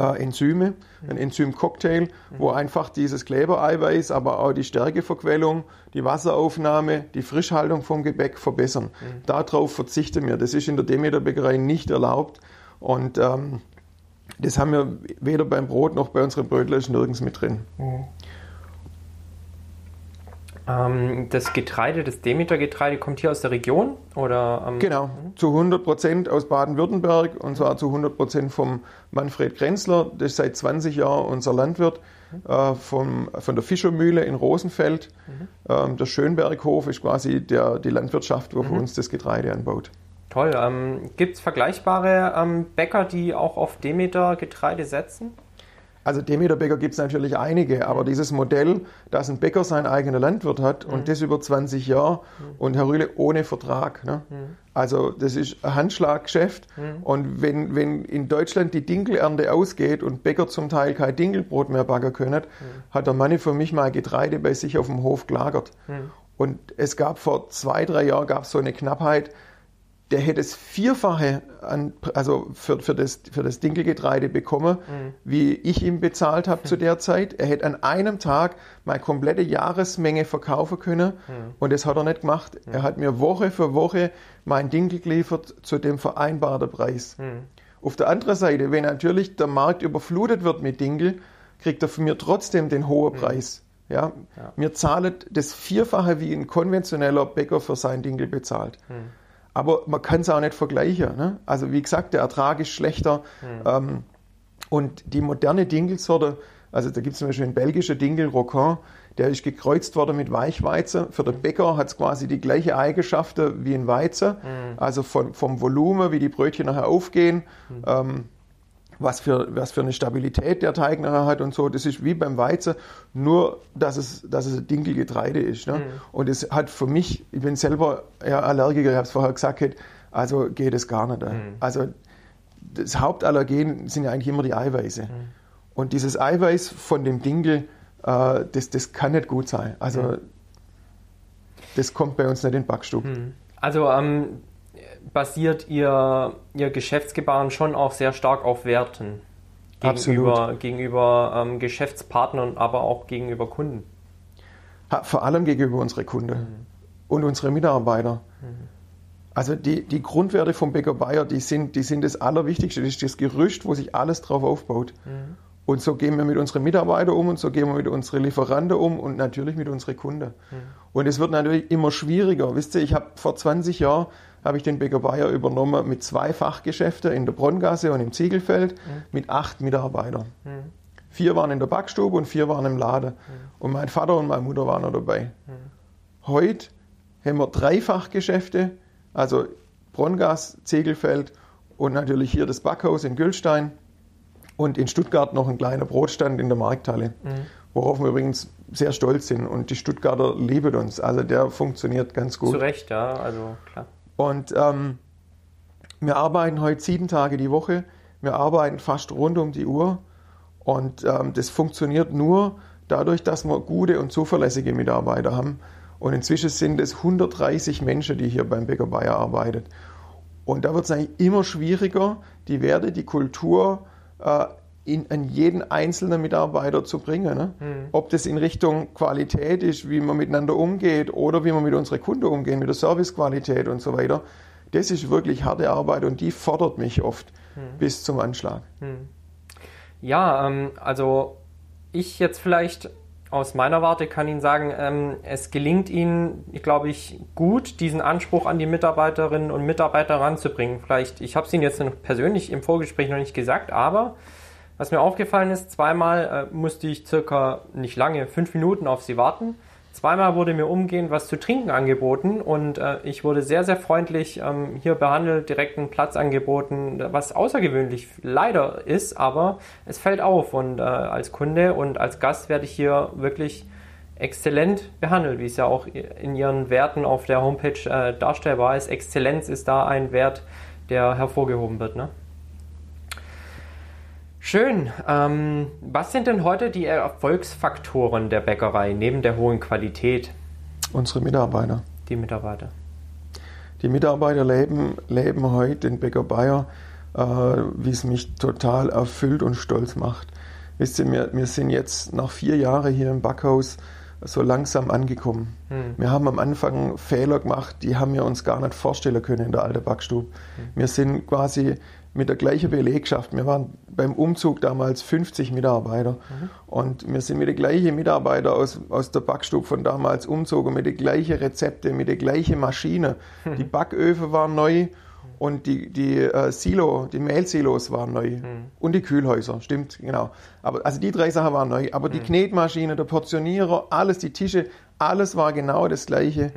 äh, Enzyme, ein Enzymcocktail, wo einfach dieses Klebereiweiß, aber auch die Stärkeverquellung, die Wasseraufnahme, die Frischhaltung vom Gebäck verbessern. Mhm. Darauf verzichten wir. Das ist in der Demeter-Bäckerei nicht erlaubt. Und ähm, das haben wir weder beim Brot noch bei unseren Brötchen nirgends mit drin. Mhm. Ähm, das Getreide, das Demeter-Getreide kommt hier aus der Region? Oder, ähm, genau, zu 100 Prozent aus Baden-Württemberg und zwar zu 100 Prozent vom Manfred Grenzler. Das ist seit 20 Jahren unser Landwirt äh, vom, von der Fischermühle in Rosenfeld. Mhm. Ähm, der Schönberghof ist quasi der, die Landwirtschaft, wo mhm. für uns das Getreide anbaut. Toll. Ähm, Gibt es vergleichbare ähm, Bäcker, die auch auf Demeter-Getreide setzen? Also Demeter-Bäcker gibt es natürlich einige, aber dieses Modell, dass ein Bäcker sein eigener Landwirt hat mhm. und das über 20 Jahre mhm. und Herr Rühle ohne Vertrag. Ne? Mhm. Also das ist ein Handschlaggeschäft und wenn, wenn in Deutschland die Dinkelernte ausgeht und Bäcker zum Teil kein Dinkelbrot mehr backen können, hat der Mann für mich mal Getreide bei sich auf dem Hof gelagert. Und es gab vor zwei, drei Jahren gab so eine Knappheit, der hätte das Vierfache an, also für, für, das, für das Dinkelgetreide bekommen, mhm. wie ich ihm bezahlt habe mhm. zu der Zeit. Er hätte an einem Tag meine komplette Jahresmenge verkaufen können mhm. und das hat er nicht gemacht. Mhm. Er hat mir Woche für Woche mein Dinkel geliefert zu dem vereinbarten Preis. Mhm. Auf der anderen Seite, wenn natürlich der Markt überflutet wird mit Dinkel, kriegt er von mir trotzdem den hohen mhm. Preis. Ja? ja. Mir zahlt das Vierfache, wie ein konventioneller Bäcker für sein Dinkel bezahlt. Aber man kann es auch nicht vergleichen. Ne? Also wie gesagt, der Ertrag ist schlechter. Mhm. Ähm, und die moderne Dinkelsorte, also da gibt es zum Beispiel einen belgischen Dinkel Rocan, der ist gekreuzt worden mit Weichweizen. Für den Bäcker hat es quasi die gleiche Eigenschaften wie ein Weizen. Mhm. Also von, vom Volumen, wie die Brötchen nachher aufgehen. Mhm. Ähm, was für, was für eine Stabilität der Teig nachher hat und so. Das ist wie beim Weizen, nur dass es, dass es ein Dinkelgetreide ist. Ne? Mhm. Und es hat für mich, ich bin selber ja, Allergiker, ich habe es vorher gesagt, also geht es gar nicht. Mhm. Also das Hauptallergen sind ja eigentlich immer die Eiweiße. Mhm. Und dieses Eiweiß von dem Dinkel, äh, das, das kann nicht gut sein. Also mhm. das kommt bei uns nicht in den Backstub. Mhm. Also ähm, basiert ihr, ihr Geschäftsgebaren schon auch sehr stark auf Werten. Gegenüber, gegenüber ähm, Geschäftspartnern, aber auch gegenüber Kunden. Vor allem gegenüber unseren Kunden mhm. und unseren Mitarbeitern. Mhm. Also die, die Grundwerte vom Bäcker Bayer, die sind, die sind das Allerwichtigste. Das ist das Gerüst, wo sich alles drauf aufbaut. Mhm. Und so gehen wir mit unseren Mitarbeitern um und so gehen wir mit unseren Lieferanten um und natürlich mit unseren Kunden. Mhm. Und es wird natürlich immer schwieriger. Wisst ihr, ich habe vor 20 Jahren habe ich den Bäcker Bayer übernommen mit zwei Fachgeschäften in der Bronngasse und im Ziegelfeld mhm. mit acht Mitarbeitern. Mhm. Vier waren in der Backstube und vier waren im Laden. Mhm. Und mein Vater und meine Mutter waren noch dabei. Mhm. Heute haben wir drei Fachgeschäfte, also Bronngas, Ziegelfeld und natürlich hier das Backhaus in Gülstein und in Stuttgart noch ein kleiner Brotstand in der Markthalle, mhm. worauf wir übrigens sehr stolz sind. Und die Stuttgarter lieben uns. Also der funktioniert ganz gut. Zu Recht, ja, also klar. Und ähm, wir arbeiten heute sieben Tage die Woche. Wir arbeiten fast rund um die Uhr. Und ähm, das funktioniert nur dadurch, dass wir gute und zuverlässige Mitarbeiter haben. Und inzwischen sind es 130 Menschen, die hier beim Bäcker Bayer arbeiten. Und da wird es eigentlich immer schwieriger, die Werte, die Kultur äh, in, an jeden einzelnen Mitarbeiter zu bringen. Ne? Mhm. Ob das in Richtung Qualität ist, wie man miteinander umgeht oder wie man mit unseren Kunden umgeht, mit der Servicequalität und so weiter. Das ist wirklich harte Arbeit und die fordert mich oft mhm. bis zum Anschlag. Mhm. Ja, ähm, also ich jetzt vielleicht aus meiner Warte kann Ihnen sagen, ähm, es gelingt Ihnen, glaube ich, gut, diesen Anspruch an die Mitarbeiterinnen und Mitarbeiter ranzubringen. Vielleicht, ich habe es Ihnen jetzt persönlich im Vorgespräch noch nicht gesagt, aber was mir aufgefallen ist, zweimal äh, musste ich circa nicht lange, fünf Minuten auf sie warten. Zweimal wurde mir umgehend was zu trinken angeboten und äh, ich wurde sehr, sehr freundlich ähm, hier behandelt, direkt einen Platz angeboten, was außergewöhnlich leider ist, aber es fällt auf und äh, als Kunde und als Gast werde ich hier wirklich exzellent behandelt, wie es ja auch in ihren Werten auf der Homepage äh, darstellbar ist. Exzellenz ist da ein Wert, der hervorgehoben wird. Ne? Schön. Ähm, was sind denn heute die Erfolgsfaktoren der Bäckerei neben der hohen Qualität? Unsere Mitarbeiter. Die Mitarbeiter. Die Mitarbeiter leben, leben heute in Bäcker Bayer, äh, wie es mich total erfüllt und stolz macht. Wisst ihr, wir, wir sind jetzt nach vier Jahren hier im Backhaus so langsam angekommen. Hm. Wir haben am Anfang Fehler gemacht, die haben wir uns gar nicht vorstellen können in der alten Backstube. Hm. Wir sind quasi mit der gleichen Belegschaft. Wir waren beim Umzug damals 50 Mitarbeiter mhm. und wir sind mit den gleichen Mitarbeitern aus, aus der Backstube von damals umzogen, mit den gleichen Rezepten, mit den gleichen Maschinen. Mhm. Die Backöfen waren neu und die, die äh, Silo, die Mehlsilos waren neu mhm. und die Kühlhäuser, stimmt, genau. Aber, also die drei Sachen waren neu, aber die Knetmaschine, der Portionierer, alles, die Tische, alles war genau das gleiche.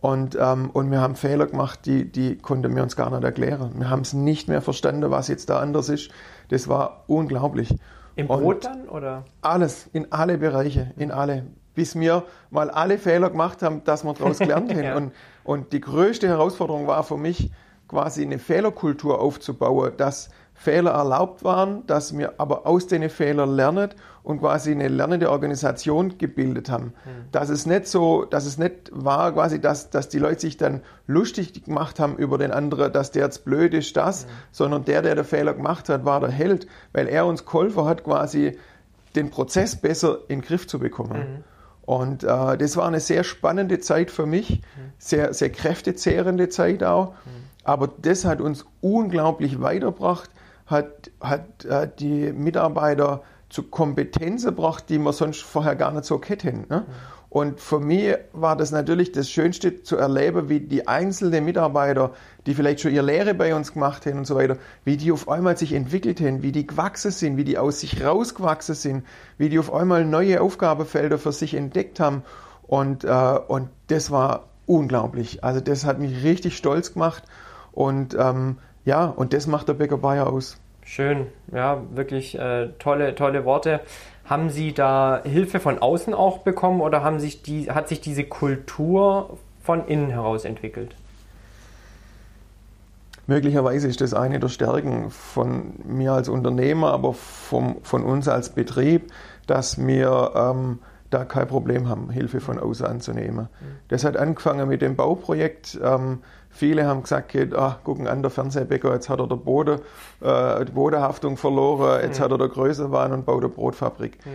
Und, ähm, und wir haben Fehler gemacht, die, die konnten wir uns gar nicht erklären. Wir haben es nicht mehr verstanden, was jetzt da anders ist. Das war unglaublich. Im Brot und dann oder? Alles, in alle Bereiche, in alle. Bis wir mal alle Fehler gemacht haben, dass wir daraus gelernt haben. ja. und, und die größte Herausforderung war für mich, quasi eine Fehlerkultur aufzubauen, dass Fehler erlaubt waren, dass wir aber aus den Fehlern lernen und quasi eine lernende Organisation gebildet haben. Mhm. Dass es nicht so, dass es nicht war, quasi, dass, dass die Leute sich dann lustig gemacht haben über den anderen, dass der jetzt blöd ist, das, mhm. sondern der, der den Fehler gemacht hat, war der Held, weil er uns geholfen hat, quasi den Prozess besser in den Griff zu bekommen. Mhm. Und äh, das war eine sehr spannende Zeit für mich, mhm. sehr, sehr kräftezehrende Zeit auch. Mhm. Aber das hat uns unglaublich weitergebracht hat, hat äh, die Mitarbeiter zu Kompetenzen gebracht, die wir sonst vorher gar nicht so hätten. Ne? Und für mich war das natürlich das Schönste zu erleben, wie die einzelnen Mitarbeiter, die vielleicht schon ihre Lehre bei uns gemacht haben und so weiter, wie die auf einmal sich entwickelt haben, wie die gewachsen sind, wie die aus sich rausgewachsen sind, wie die auf einmal neue Aufgabenfelder für sich entdeckt haben. Und, äh, und das war unglaublich. Also das hat mich richtig stolz gemacht. Und ähm, ja, und das macht der Bäcker Bayer aus. Schön, ja, wirklich äh, tolle, tolle Worte. Haben Sie da Hilfe von außen auch bekommen oder haben sich die, hat sich diese Kultur von innen heraus entwickelt? Möglicherweise ist das eine der Stärken von mir als Unternehmer, aber vom, von uns als Betrieb, dass wir ähm, da kein Problem haben, Hilfe von außen anzunehmen. Mhm. Das hat angefangen mit dem Bauprojekt. Ähm, Viele haben gesagt, ach, gucken an, der Fernsehbäcker, jetzt hat er der Boden, äh, die Bodenhaftung verloren, jetzt mhm. hat er der Größenwahn und baut eine Brotfabrik. Mhm.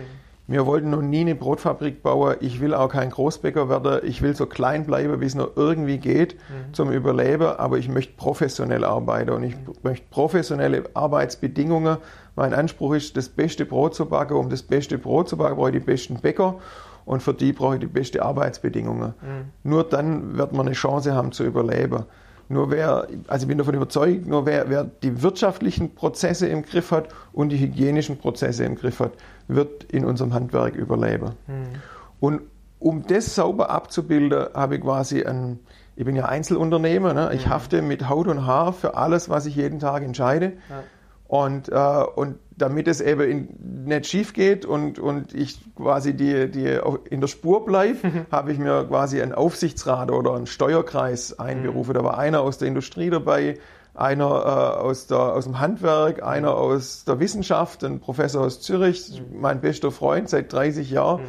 Wir wollten noch nie eine Brotfabrik bauen. Ich will auch kein Großbäcker werden. Ich will so klein bleiben, wie es nur irgendwie geht mhm. zum Überleben. Aber ich möchte professionell arbeiten und ich mhm. möchte professionelle Arbeitsbedingungen. Mein Anspruch ist, das beste Brot zu backen. Um das beste Brot zu backen, brauche ich die besten Bäcker und für die brauche ich die beste Arbeitsbedingungen. Mhm. Nur dann wird man eine Chance haben zu überleben. Nur wer, also ich bin davon überzeugt, nur wer, wer die wirtschaftlichen Prozesse im Griff hat und die hygienischen Prozesse im Griff hat, wird in unserem Handwerk überleben. Mhm. Und um das sauber abzubilden, habe ich quasi ein, ich bin ja Einzelunternehmer, ne? ich mhm. hafte mit Haut und Haar für alles, was ich jeden Tag entscheide. Ja. Und, äh, und damit es eben in, nicht schief geht und, und ich quasi die, die in der Spur bleibe, mhm. habe ich mir quasi einen Aufsichtsrat oder einen Steuerkreis einberufen. Mhm. Da war einer aus der Industrie dabei, einer äh, aus, der, aus dem Handwerk, einer mhm. aus der Wissenschaft, ein Professor aus Zürich, mhm. mein bester Freund seit 30 Jahren. Mhm.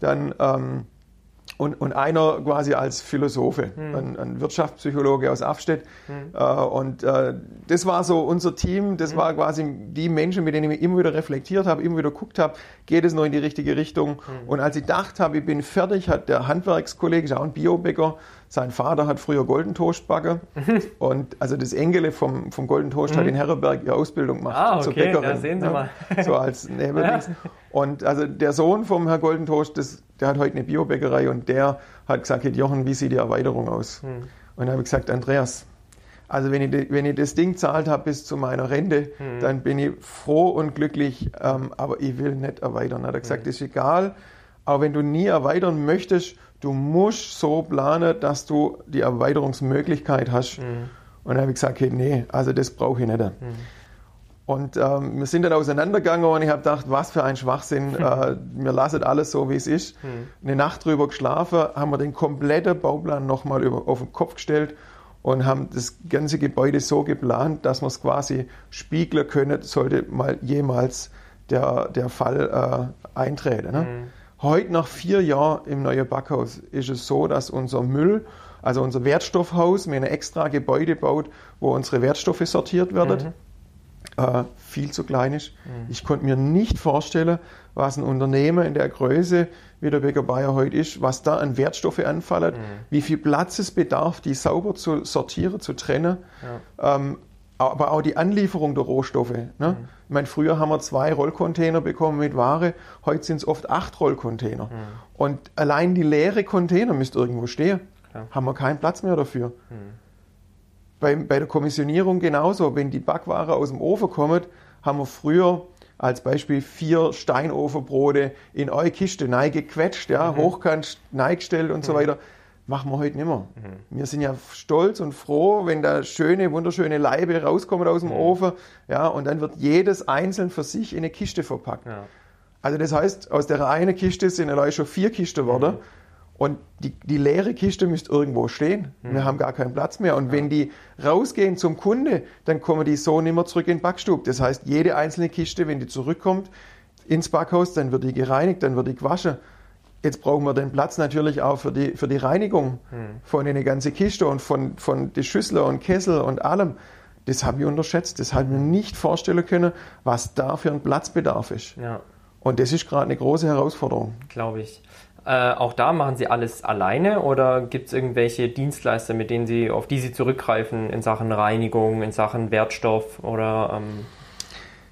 Dann ähm, und, und einer quasi als Philosophe, hm. ein, ein, Wirtschaftspsychologe aus Afstedt. Hm. Äh, und äh, das war so unser Team, das hm. war quasi die Menschen, mit denen ich immer wieder reflektiert habe, immer wieder geguckt habe, geht es noch in die richtige Richtung. Hm. Und als ich dachte habe, ich bin fertig, hat der Handwerkskollege, ist auch ein Biobäcker, sein Vater hat früher Golden Toast backen. und also das Engele vom, vom Golden Toast mhm. hat in Herrenberg ihre Ausbildung gemacht ah, okay. zur Bäckerin. Ja, sehen Sie mal. so als Nebendienst. Und also der Sohn vom Herr Golden Toast, das, der hat heute eine Biobäckerei und der hat gesagt, Jochen, wie sieht die Erweiterung aus? Mhm. Und dann habe ich gesagt, Andreas, also wenn ich, wenn ich das Ding zahlt habe bis zu meiner Rente, mhm. dann bin ich froh und glücklich, ähm, aber ich will nicht erweitern. Hat er gesagt, mhm. ist egal, aber wenn du nie erweitern möchtest, du musst so planen, dass du die Erweiterungsmöglichkeit hast. Mhm. Und dann habe ich gesagt, okay, nee, also das brauche ich nicht. Mhm. Und ähm, wir sind dann auseinandergegangen und ich habe gedacht, was für ein Schwachsinn. äh, wir lassen alles so, wie es ist. Mhm. Eine Nacht drüber geschlafen, haben wir den kompletten Bauplan nochmal auf den Kopf gestellt und haben das ganze Gebäude so geplant, dass wir es quasi spiegeln können, sollte mal jemals der, der Fall äh, eintreten. Ne? Mhm. Heute, nach vier Jahren im neuen Backhaus, ist es so, dass unser Müll, also unser Wertstoffhaus, wir ein extra Gebäude baut, wo unsere Wertstoffe sortiert werden, mhm. äh, viel zu klein ist. Mhm. Ich konnte mir nicht vorstellen, was ein Unternehmen in der Größe, wie der Bäcker Bayer heute ist, was da an Wertstoffe anfallen, mhm. wie viel Platz es bedarf, die sauber zu sortieren, zu trennen. Ja. Ähm, aber auch die Anlieferung der Rohstoffe. Ne? Ich meine, früher haben wir zwei Rollcontainer bekommen mit Ware, heute sind es oft acht Rollcontainer. Mhm. Und allein die leere Container müsste irgendwo stehen. Klar. Haben wir keinen Platz mehr dafür. Mhm. Bei, bei der Kommissionierung genauso. Wenn die Backware aus dem Ofen kommt, haben wir früher als Beispiel vier Steinofenbrote in eure Kiste neigequetscht, ja, mhm. hochkant neigestellt und so mhm. weiter machen wir heute nicht mehr. Mhm. Wir sind ja stolz und froh, wenn da schöne, wunderschöne Leibe rauskommen aus dem mhm. Ofen, ja, und dann wird jedes einzeln für sich in eine Kiste verpackt. Ja. Also das heißt, aus der einen Kiste sind allein schon vier Kisten geworden. Mhm. Und die, die, leere Kiste müsste irgendwo stehen. Mhm. Wir haben gar keinen Platz mehr. Und ja. wenn die rausgehen zum Kunde, dann kommen die so nicht mehr zurück in den Backstub. Das heißt, jede einzelne Kiste, wenn die zurückkommt ins Backhaus, dann wird die gereinigt, dann wird die gewaschen. Jetzt brauchen wir den Platz natürlich auch für die, für die Reinigung hm. von den ganzen Kiste und von, von den Schüssel und Kessel und allem. Das habe ich unterschätzt. Das habe ich mir nicht vorstellen können, was da für ein Platzbedarf ist. Ja. Und das ist gerade eine große Herausforderung. Glaube ich. Äh, auch da machen Sie alles alleine oder gibt es irgendwelche Dienstleister, mit denen Sie, auf die Sie zurückgreifen in Sachen Reinigung, in Sachen Wertstoff oder? Ähm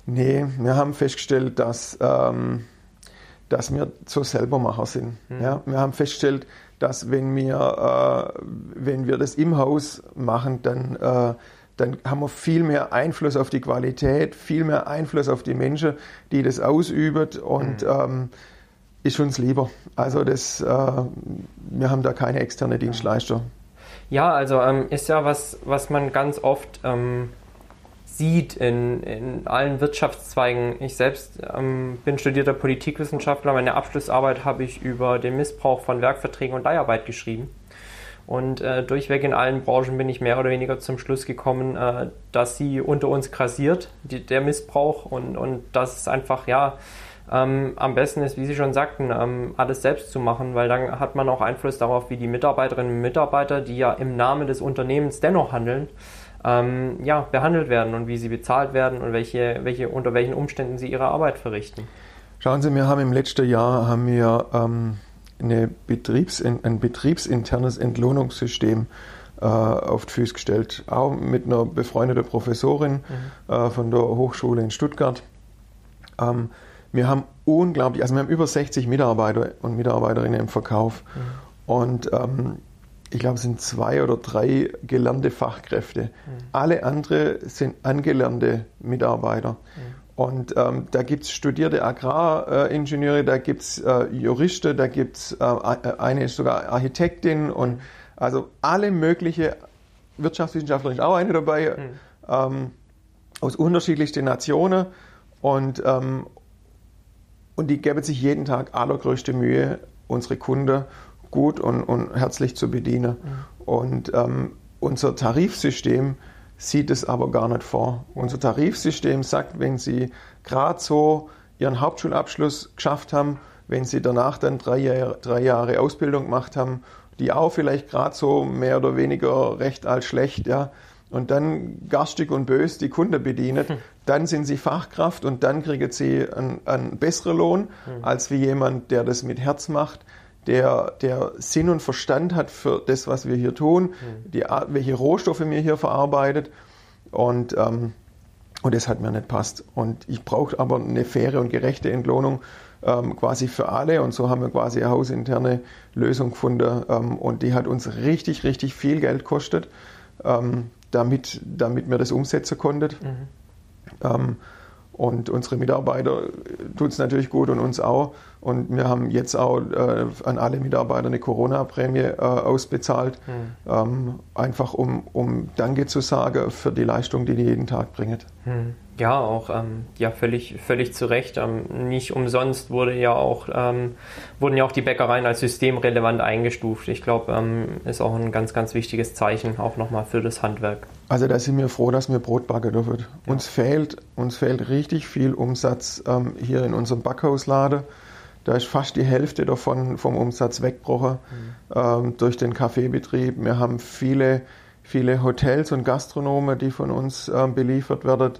nee, wir haben festgestellt, dass ähm, dass wir so Selbermacher sind. Mhm. Ja, wir haben festgestellt, dass wenn wir, äh, wenn wir das im Haus machen, dann, äh, dann haben wir viel mehr Einfluss auf die Qualität, viel mehr Einfluss auf die Menschen, die das ausüben und mhm. ähm, ist uns lieber. Also das, äh, wir haben da keine externe Dienstleister. Ja, also ähm, ist ja was, was man ganz oft ähm, sieht in, in allen Wirtschaftszweigen. Ich selbst ähm, bin studierter Politikwissenschaftler. Meine Abschlussarbeit habe ich über den Missbrauch von Werkverträgen und Leiharbeit geschrieben. Und äh, durchweg in allen Branchen bin ich mehr oder weniger zum Schluss gekommen, äh, dass sie unter uns grassiert, die, der Missbrauch, und, und dass es einfach, ja, ähm, am besten ist, wie Sie schon sagten, ähm, alles selbst zu machen, weil dann hat man auch Einfluss darauf, wie die Mitarbeiterinnen und Mitarbeiter, die ja im Namen des Unternehmens dennoch handeln, ähm, ja, behandelt werden und wie sie bezahlt werden und welche, welche, unter welchen Umständen sie ihre Arbeit verrichten. Schauen Sie, wir haben im letzten Jahr haben wir, ähm, eine Betriebs, ein betriebsinternes Entlohnungssystem äh, auf die Füße gestellt, auch mit einer befreundeten Professorin mhm. äh, von der Hochschule in Stuttgart. Ähm, wir haben unglaublich, also wir haben über 60 Mitarbeiter und Mitarbeiterinnen im Verkauf. Mhm. Und ähm, ich glaube, es sind zwei oder drei gelernte Fachkräfte. Mhm. Alle anderen sind angelernte Mitarbeiter. Mhm. Und ähm, da gibt es studierte Agraringenieure, da gibt es äh, Juristen, da gibt es äh, eine sogar Architektin und also alle mögliche Wirtschaftswissenschaftler ist auch eine dabei, mhm. ähm, aus unterschiedlichsten Nationen. Und, ähm, und die geben sich jeden Tag allergrößte Mühe, unsere Kunden gut und, und herzlich zu bedienen. Mhm. Und ähm, unser Tarifsystem sieht es aber gar nicht vor. Unser Tarifsystem sagt, wenn Sie gerade so Ihren Hauptschulabschluss geschafft haben, wenn Sie danach dann drei Jahre, drei Jahre Ausbildung gemacht haben, die auch vielleicht gerade so mehr oder weniger recht als schlecht, ja, und dann garstig und bös die Kunden bedienen, hm. dann sind sie Fachkraft und dann kriegen sie einen, einen besseren Lohn hm. als wie jemand, der das mit Herz macht, der, der Sinn und Verstand hat für das, was wir hier tun, mhm. die, welche Rohstoffe wir hier verarbeitet. Und, ähm, und das hat mir nicht passt. Und ich brauche aber eine faire und gerechte Entlohnung ähm, quasi für alle. Und so haben wir quasi eine hausinterne Lösung gefunden. Ähm, und die hat uns richtig, richtig viel Geld gekostet, ähm, damit, damit wir das umsetzen konnten. Mhm. Ähm, und unsere Mitarbeiter tut es natürlich gut und uns auch. Und wir haben jetzt auch äh, an alle Mitarbeiter eine Corona-Prämie äh, ausbezahlt, hm. ähm, einfach um, um Danke zu sagen für die Leistung, die die jeden Tag bringen. Hm. Ja, auch ähm, ja, völlig, völlig zu Recht. Ähm, nicht umsonst wurde ja auch, ähm, wurden ja auch die Bäckereien als systemrelevant eingestuft. Ich glaube, ähm, ist auch ein ganz, ganz wichtiges Zeichen, auch nochmal für das Handwerk. Also da sind wir froh, dass wir Brot backen dürfen. Ja. Uns, fehlt, uns fehlt richtig viel Umsatz ähm, hier in unserem Backhausladen. Da ist fast die Hälfte davon vom Umsatz weggebrochen mhm. ähm, durch den Kaffeebetrieb. Wir haben viele, viele Hotels und Gastronomen, die von uns ähm, beliefert werden.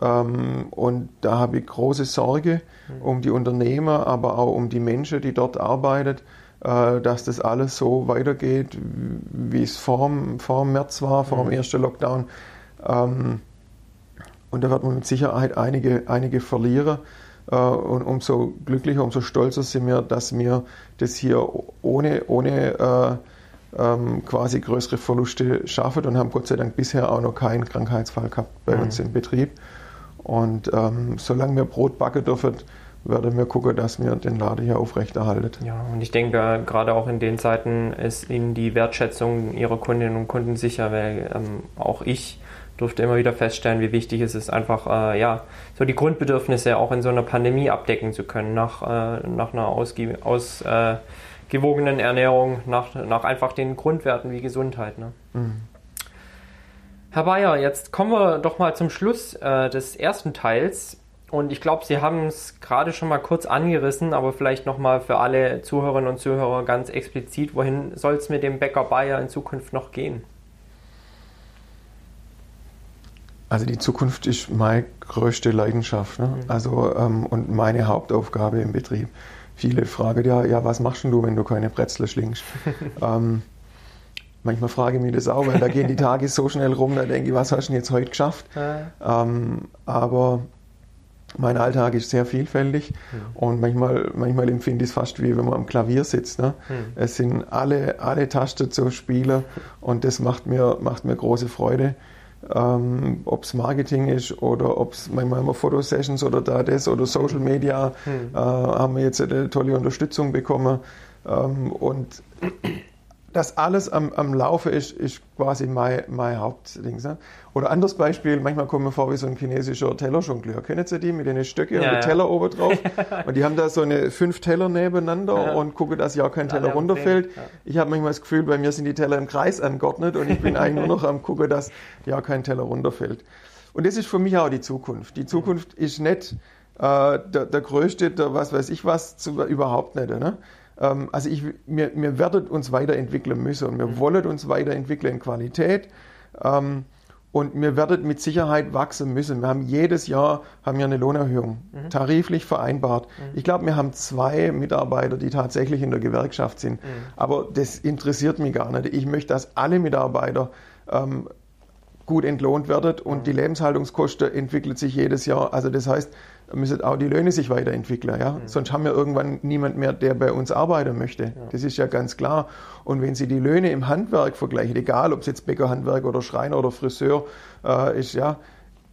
Ähm, und da habe ich große Sorge mhm. um die Unternehmer, aber auch um die Menschen, die dort arbeiten, äh, dass das alles so weitergeht, wie es vor, vor März war, vor dem mhm. ersten Lockdown. Ähm, Und da wird man mit Sicherheit einige, einige verlieren. Äh, und umso glücklicher, umso stolzer sind wir, dass wir das hier ohne, ohne äh, ähm, quasi größere Verluste schaffen und haben Gott sei Dank bisher auch noch keinen Krankheitsfall gehabt bei mhm. uns im Betrieb. Und ähm, solange wir Brot backen dürfen, werden wir gucken, dass wir den Laden hier aufrechterhalten. Ja, und ich denke, gerade auch in den Zeiten ist Ihnen die Wertschätzung Ihrer Kundinnen und Kunden sicher, weil ähm, auch ich durfte immer wieder feststellen, wie wichtig es ist, einfach äh, ja, so die Grundbedürfnisse auch in so einer Pandemie abdecken zu können, nach, äh, nach einer ausgewogenen äh, Ernährung, nach, nach einfach den Grundwerten wie Gesundheit. Ne? Mhm. Herr Bayer, jetzt kommen wir doch mal zum Schluss äh, des ersten Teils. Und ich glaube, Sie haben es gerade schon mal kurz angerissen, aber vielleicht nochmal für alle Zuhörerinnen und Zuhörer ganz explizit, wohin soll es mit dem Bäcker Bayer in Zukunft noch gehen? Also die Zukunft ist meine größte Leidenschaft ne? mhm. also, ähm, und meine Hauptaufgabe im Betrieb. Viele fragen ja, ja, was machst du, wenn du keine Brezel schlingst? ähm, manchmal frage ich mich das auch, weil da gehen die Tage so schnell rum, da denke ich, was hast du denn jetzt heute geschafft? Ja. Ähm, aber mein Alltag ist sehr vielfältig mhm. und manchmal, manchmal empfinde ich es fast wie wenn man am Klavier sitzt. Ne? Mhm. Es sind alle, alle Tasten zu spielen und das macht mir, macht mir große Freude ähm, ob es Marketing ist oder ob es manchmal immer Fotosessions oder da das oder Social Media, hm. äh, haben wir jetzt eine tolle Unterstützung bekommen. Ähm, und das alles am, am Laufe ist, ist quasi mein, mein Hauptding. Ne? Oder anderes Beispiel, manchmal kommen wir vor wie so ein chinesischer Tellerjongleur. Kennen Sie die mit den Stöcken ja, und den Teller ja. oben drauf? und die haben da so eine fünf Teller nebeneinander ja. und gucken, dass ja kein Teller runterfällt. Ich habe manchmal das Gefühl, bei mir sind die Teller im Kreis angeordnet und ich bin eigentlich nur noch am gucken, dass ja kein Teller runterfällt. Und das ist für mich auch die Zukunft. Die Zukunft ist nicht äh, der, der größte, der was weiß ich was, zu, überhaupt nicht. Ne? Ähm, also ich, wir, wir werden uns weiterentwickeln müssen und wir mhm. wollen uns weiterentwickeln in Qualität. Ähm, und wir werden mit Sicherheit wachsen müssen. Wir haben jedes Jahr haben wir eine Lohnerhöhung, mhm. tariflich vereinbart. Mhm. Ich glaube, wir haben zwei Mitarbeiter, die tatsächlich in der Gewerkschaft sind. Mhm. Aber das interessiert mich gar nicht. Ich möchte, dass alle Mitarbeiter ähm, gut entlohnt werden und mhm. die Lebenshaltungskosten entwickelt sich jedes Jahr. Also das heißt, müssen auch die Löhne sich weiterentwickeln. Ja? Mhm. Sonst haben wir irgendwann niemand mehr, der bei uns arbeiten möchte. Ja. Das ist ja ganz klar. Und wenn Sie die Löhne im Handwerk vergleichen, egal ob es jetzt Bäckerhandwerk oder Schreiner oder Friseur äh, ist, ja,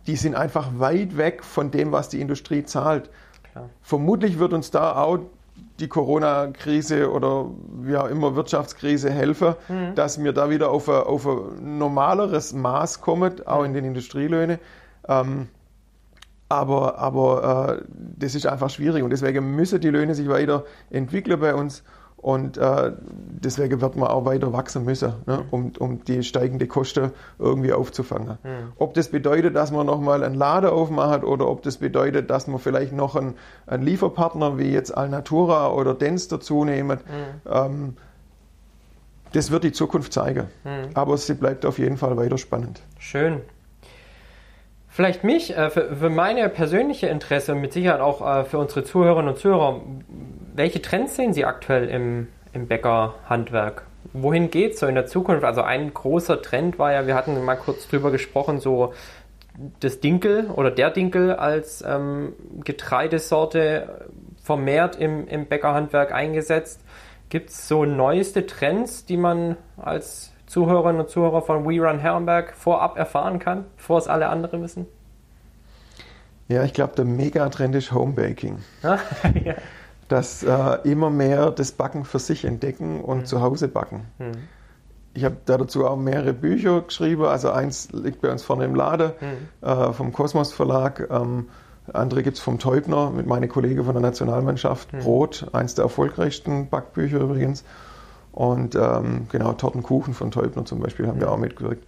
die sind einfach weit weg von dem, was die Industrie zahlt. Klar. Vermutlich wird uns da auch die Corona-Krise oder wie auch immer Wirtschaftskrise helfen, mhm. dass wir da wieder auf ein, auf ein normaleres Maß kommen, auch in den Industrielöhnen. Ähm, aber, aber äh, das ist einfach schwierig und deswegen müssen die Löhne sich weiterentwickeln bei uns und äh, deswegen wird man auch weiter wachsen müssen, ne, mhm. um, um die steigende Kosten irgendwie aufzufangen. Mhm. Ob das bedeutet, dass man nochmal einen Laden aufmacht oder ob das bedeutet, dass man vielleicht noch einen, einen Lieferpartner wie jetzt Alnatura oder Dens dazu nehmen, mhm. ähm, das wird die Zukunft zeigen. Mhm. Aber sie bleibt auf jeden Fall weiter spannend. Schön. Vielleicht mich, äh, für, für, meine persönliche Interesse und mit Sicherheit auch äh, für unsere Zuhörerinnen und Zuhörer, welche Trends sehen Sie aktuell im, im Bäckerhandwerk? Wohin geht es so in der Zukunft? Also ein großer Trend war ja, wir hatten mal kurz drüber gesprochen, so das Dinkel oder der Dinkel als ähm, Getreidesorte vermehrt im, im Bäckerhandwerk eingesetzt. Gibt es so neueste Trends, die man als Zuhörerinnen und Zuhörer von We Run Herrenberg vorab erfahren kann, bevor es alle anderen wissen? Ja, ich glaube, der Megatrend ist Homebaking. ja. Dass äh, immer mehr das Backen für sich entdecken und mhm. zu Hause backen. Mhm. Ich habe dazu auch mehrere Bücher geschrieben. Also eins liegt bei uns vorne im Laden mhm. äh, vom Kosmos Verlag. Ähm, andere gibt es vom Teubner mit meinen Kollegen von der Nationalmannschaft. Mhm. Brot, eins der erfolgreichsten Backbücher übrigens. Und ähm, genau, Tortenkuchen von Teubner zum Beispiel haben wir auch mitgewirkt.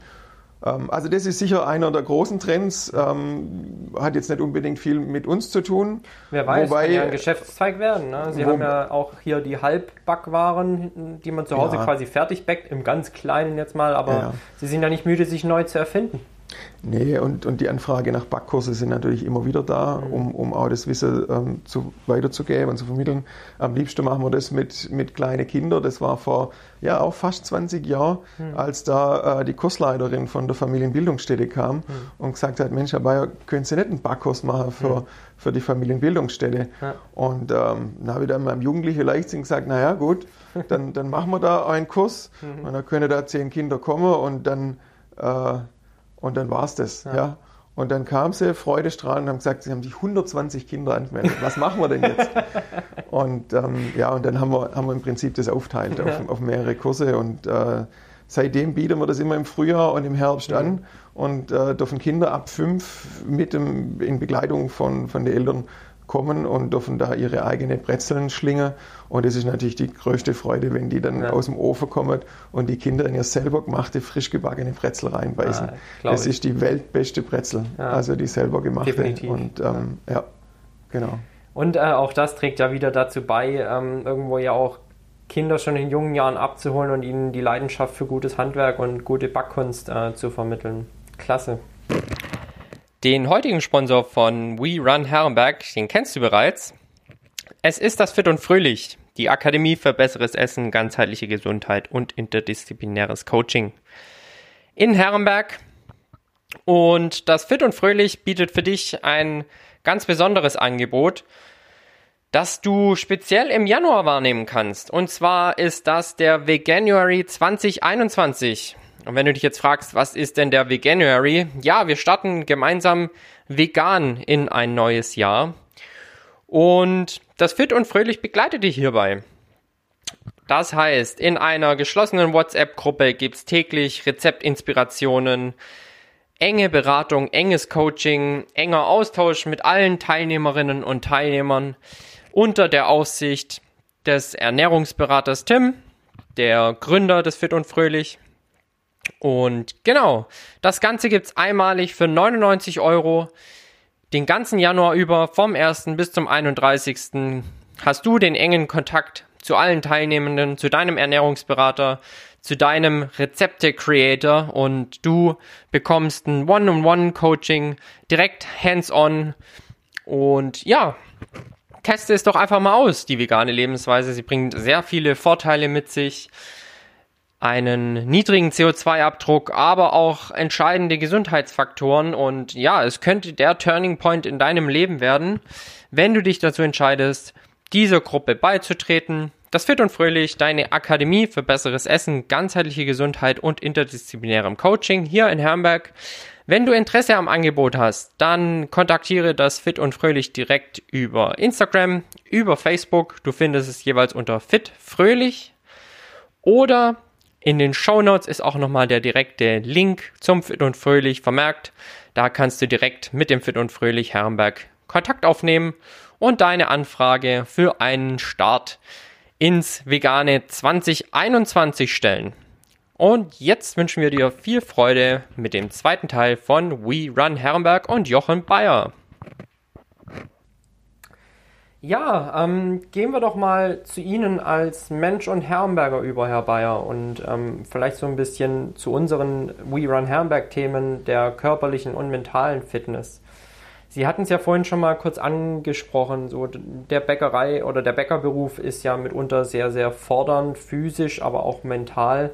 Ähm, also das ist sicher einer der großen Trends, ähm, hat jetzt nicht unbedingt viel mit uns zu tun. Wer weiß, Wobei, kann ja ein Geschäftszweig werden. Ne? Sie wo, haben ja auch hier die Halbbackwaren, die man zu Hause ja. quasi fertig backt, im ganz Kleinen jetzt mal, aber ja. Sie sind ja nicht müde, sich neu zu erfinden. Nee, und, und die Anfrage nach Backkurse sind natürlich immer wieder da, um, um auch das Wissen ähm, zu, weiterzugeben und zu vermitteln. Am liebsten machen wir das mit, mit kleinen Kindern. Das war vor ja auch fast 20 Jahren, Mhm. als da äh, die Kursleiterin von der Familienbildungsstätte kam Mhm. und gesagt hat, Mensch, Herr Bayer, können Sie nicht einen Backkurs machen für, für die Familienbildungsstätte? Ja. Und ähm, dann habe ich dann meinem jugendlichen Leichtsinn gesagt, naja gut, dann, dann machen wir da einen Kurs Mhm. und dann können da zehn Kinder kommen und dann, äh, und dann war es das. Ja. Und dann kam sie, freudestrahlend, und haben gesagt, sie haben sich 120 Kinder angemeldet. Was machen wir denn jetzt? und ähm, ja, und dann haben wir, haben wir im Prinzip das aufteilt auf, auf mehrere Kurse und äh, seitdem bieten wir das immer im Frühjahr und im Herbst an und äh, dürfen Kinder ab fünf mit dem, in Begleitung von, von den Eltern kommen und dürfen da ihre eigene Brezeln schlingen. Und das ist natürlich die größte Freude, wenn die dann Ja. aus dem Ofen kommen und die Kinder in ihr selber gemachte, frisch gebackene Brezel reinbeißen. Ah, das ich. ist die weltbeste Brezel, Ja. also die selber gemachte. Definitiv. Und ähm, ja. genau. Und äh, auch das trägt ja wieder dazu bei, ähm, irgendwo ja auch Kinder schon in jungen Jahren abzuholen und ihnen die Leidenschaft für gutes Handwerk und gute Backkunst äh, zu vermitteln. Klasse. Den heutigen Sponsor von We Run Herrenberg, den kennst du bereits. Es ist das Fit und Fröhlich, die Akademie für besseres Essen, ganzheitliche Gesundheit und interdisziplinäres Coaching. In Herrenberg. Und das Fit und Fröhlich bietet für dich ein ganz besonderes Angebot, das du speziell im Januar wahrnehmen kannst. Und zwar ist das der Veganuary 2021. Und wenn du dich jetzt fragst, was ist denn der Veganuary? Ja, wir starten gemeinsam vegan in ein neues Jahr. Und das Fit und Fröhlich begleitet dich hierbei. Das heißt, in einer geschlossenen WhatsApp-Gruppe gibt's täglich Rezeptinspirationen, enge Beratung, enges Coaching, enger Austausch mit allen Teilnehmerinnen und Teilnehmern unter der Aufsicht des Ernährungsberaters Tim, der Gründer des Fit und Fröhlich. Und genau, das Ganze gibt's einmalig für 99 Euro. Den ganzen Januar über, vom 1. bis zum 31. hast du den engen Kontakt zu allen Teilnehmenden, zu deinem Ernährungsberater, zu deinem Rezepte-Creator und du bekommst ein One-on-One-Coaching direkt hands-on. Und ja, teste es doch einfach mal aus, die vegane Lebensweise. Sie bringt sehr viele Vorteile mit sich einen niedrigen CO2-Abdruck, aber auch entscheidende Gesundheitsfaktoren. Und ja, es könnte der Turning Point in deinem Leben werden, wenn du dich dazu entscheidest, dieser Gruppe beizutreten. Das Fit und Fröhlich, deine Akademie für besseres Essen, ganzheitliche Gesundheit und interdisziplinärem Coaching hier in Herrenberg. Wenn du Interesse am Angebot hast, dann kontaktiere das Fit und Fröhlich direkt über Instagram, über Facebook. Du findest es jeweils unter Fit Fröhlich oder in den Show Notes ist auch nochmal der direkte Link zum Fit und Fröhlich vermerkt. Da kannst du direkt mit dem Fit und Fröhlich Herrenberg Kontakt aufnehmen und deine Anfrage für einen Start ins vegane 2021 stellen. Und jetzt wünschen wir dir viel Freude mit dem zweiten Teil von We Run Herrenberg und Jochen Bayer. Ja, ähm, gehen wir doch mal zu Ihnen als Mensch und Herrenberger über, Herr Bayer, und ähm, vielleicht so ein bisschen zu unseren We Run Herrenberg-Themen der körperlichen und mentalen Fitness. Sie hatten es ja vorhin schon mal kurz angesprochen, so der Bäckerei oder der Bäckerberuf ist ja mitunter sehr, sehr fordernd, physisch, aber auch mental.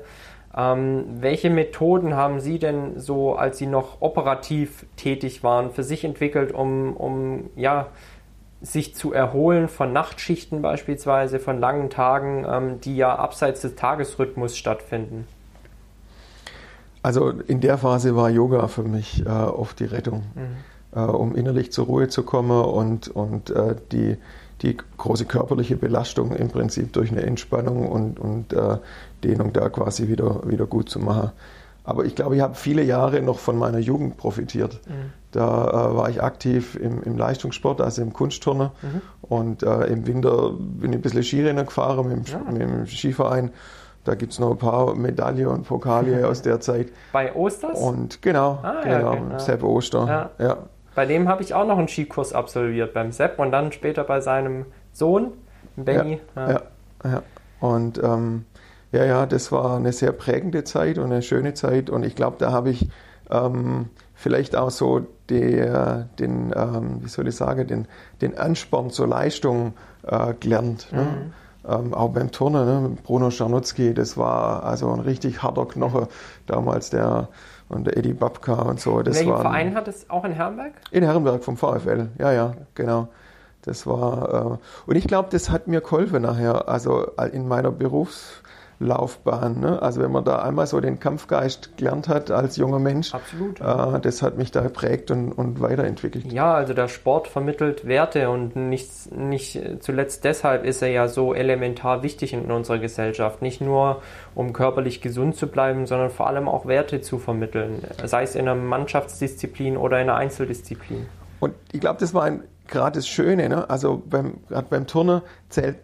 Ähm, welche Methoden haben Sie denn so, als Sie noch operativ tätig waren, für sich entwickelt, um, um ja, sich zu erholen von Nachtschichten beispielsweise, von langen Tagen, ähm, die ja abseits des Tagesrhythmus stattfinden? Also in der Phase war Yoga für mich äh, oft die Rettung, äh, um innerlich zur Ruhe zu kommen und, und äh, die, die große körperliche Belastung im Prinzip durch eine Entspannung und, und äh, Dehnung da quasi wieder, wieder gut zu machen. Aber ich glaube, ich habe viele Jahre noch von meiner Jugend profitiert. Da äh, war ich aktiv im, im Leistungssport, also im Kunstturner. Und äh, im Winter bin ich ein bisschen Skirennen gefahren mit, dem- mit dem Skiverein. Da gibt es noch ein paar Medaillen und Pokale aus der Zeit. Bei Osters? Und genau, Ah, ja, genau, okay, ja. Sepp Oster. Ja. Ja. Bei dem habe ich auch noch einen Skikurs absolviert, beim Sepp und dann später bei seinem Sohn, Benny. Ja, ja. Und ähm, ja, ja, das war eine sehr prägende Zeit und eine schöne Zeit. Und ich glaube, da habe ich ähm, vielleicht auch so der, den, ähm, wie soll ich sagen, den, den Ansporn zur Leistung äh, gelernt. Ne? Mhm. Ähm, auch beim Turnen, ne? Bruno Scharnutzky, das war also ein richtig harter Knoche damals, der und der Eddie Babka und so. Das Welchen Verein hat es auch in Herrenberg? In Herrenberg vom VfL, ja, ja, okay. genau. Das war, äh, und ich glaube, das hat mir geholfen nachher, also in meiner Berufs- Laufbahn. Ne? Also wenn man da einmal so den Kampfgeist gelernt hat als junger Mensch. Äh, das hat mich da geprägt und, und weiterentwickelt. Ja, also der Sport vermittelt Werte und nicht, nicht zuletzt deshalb ist er ja so elementar wichtig in unserer Gesellschaft. Nicht nur, um körperlich gesund zu bleiben, sondern vor allem auch Werte zu vermitteln, sei es in einer Mannschaftsdisziplin oder in einer Einzeldisziplin. Und ich glaube, das war gerade das Schöne. Ne? Also beim, gerade beim Turner zählt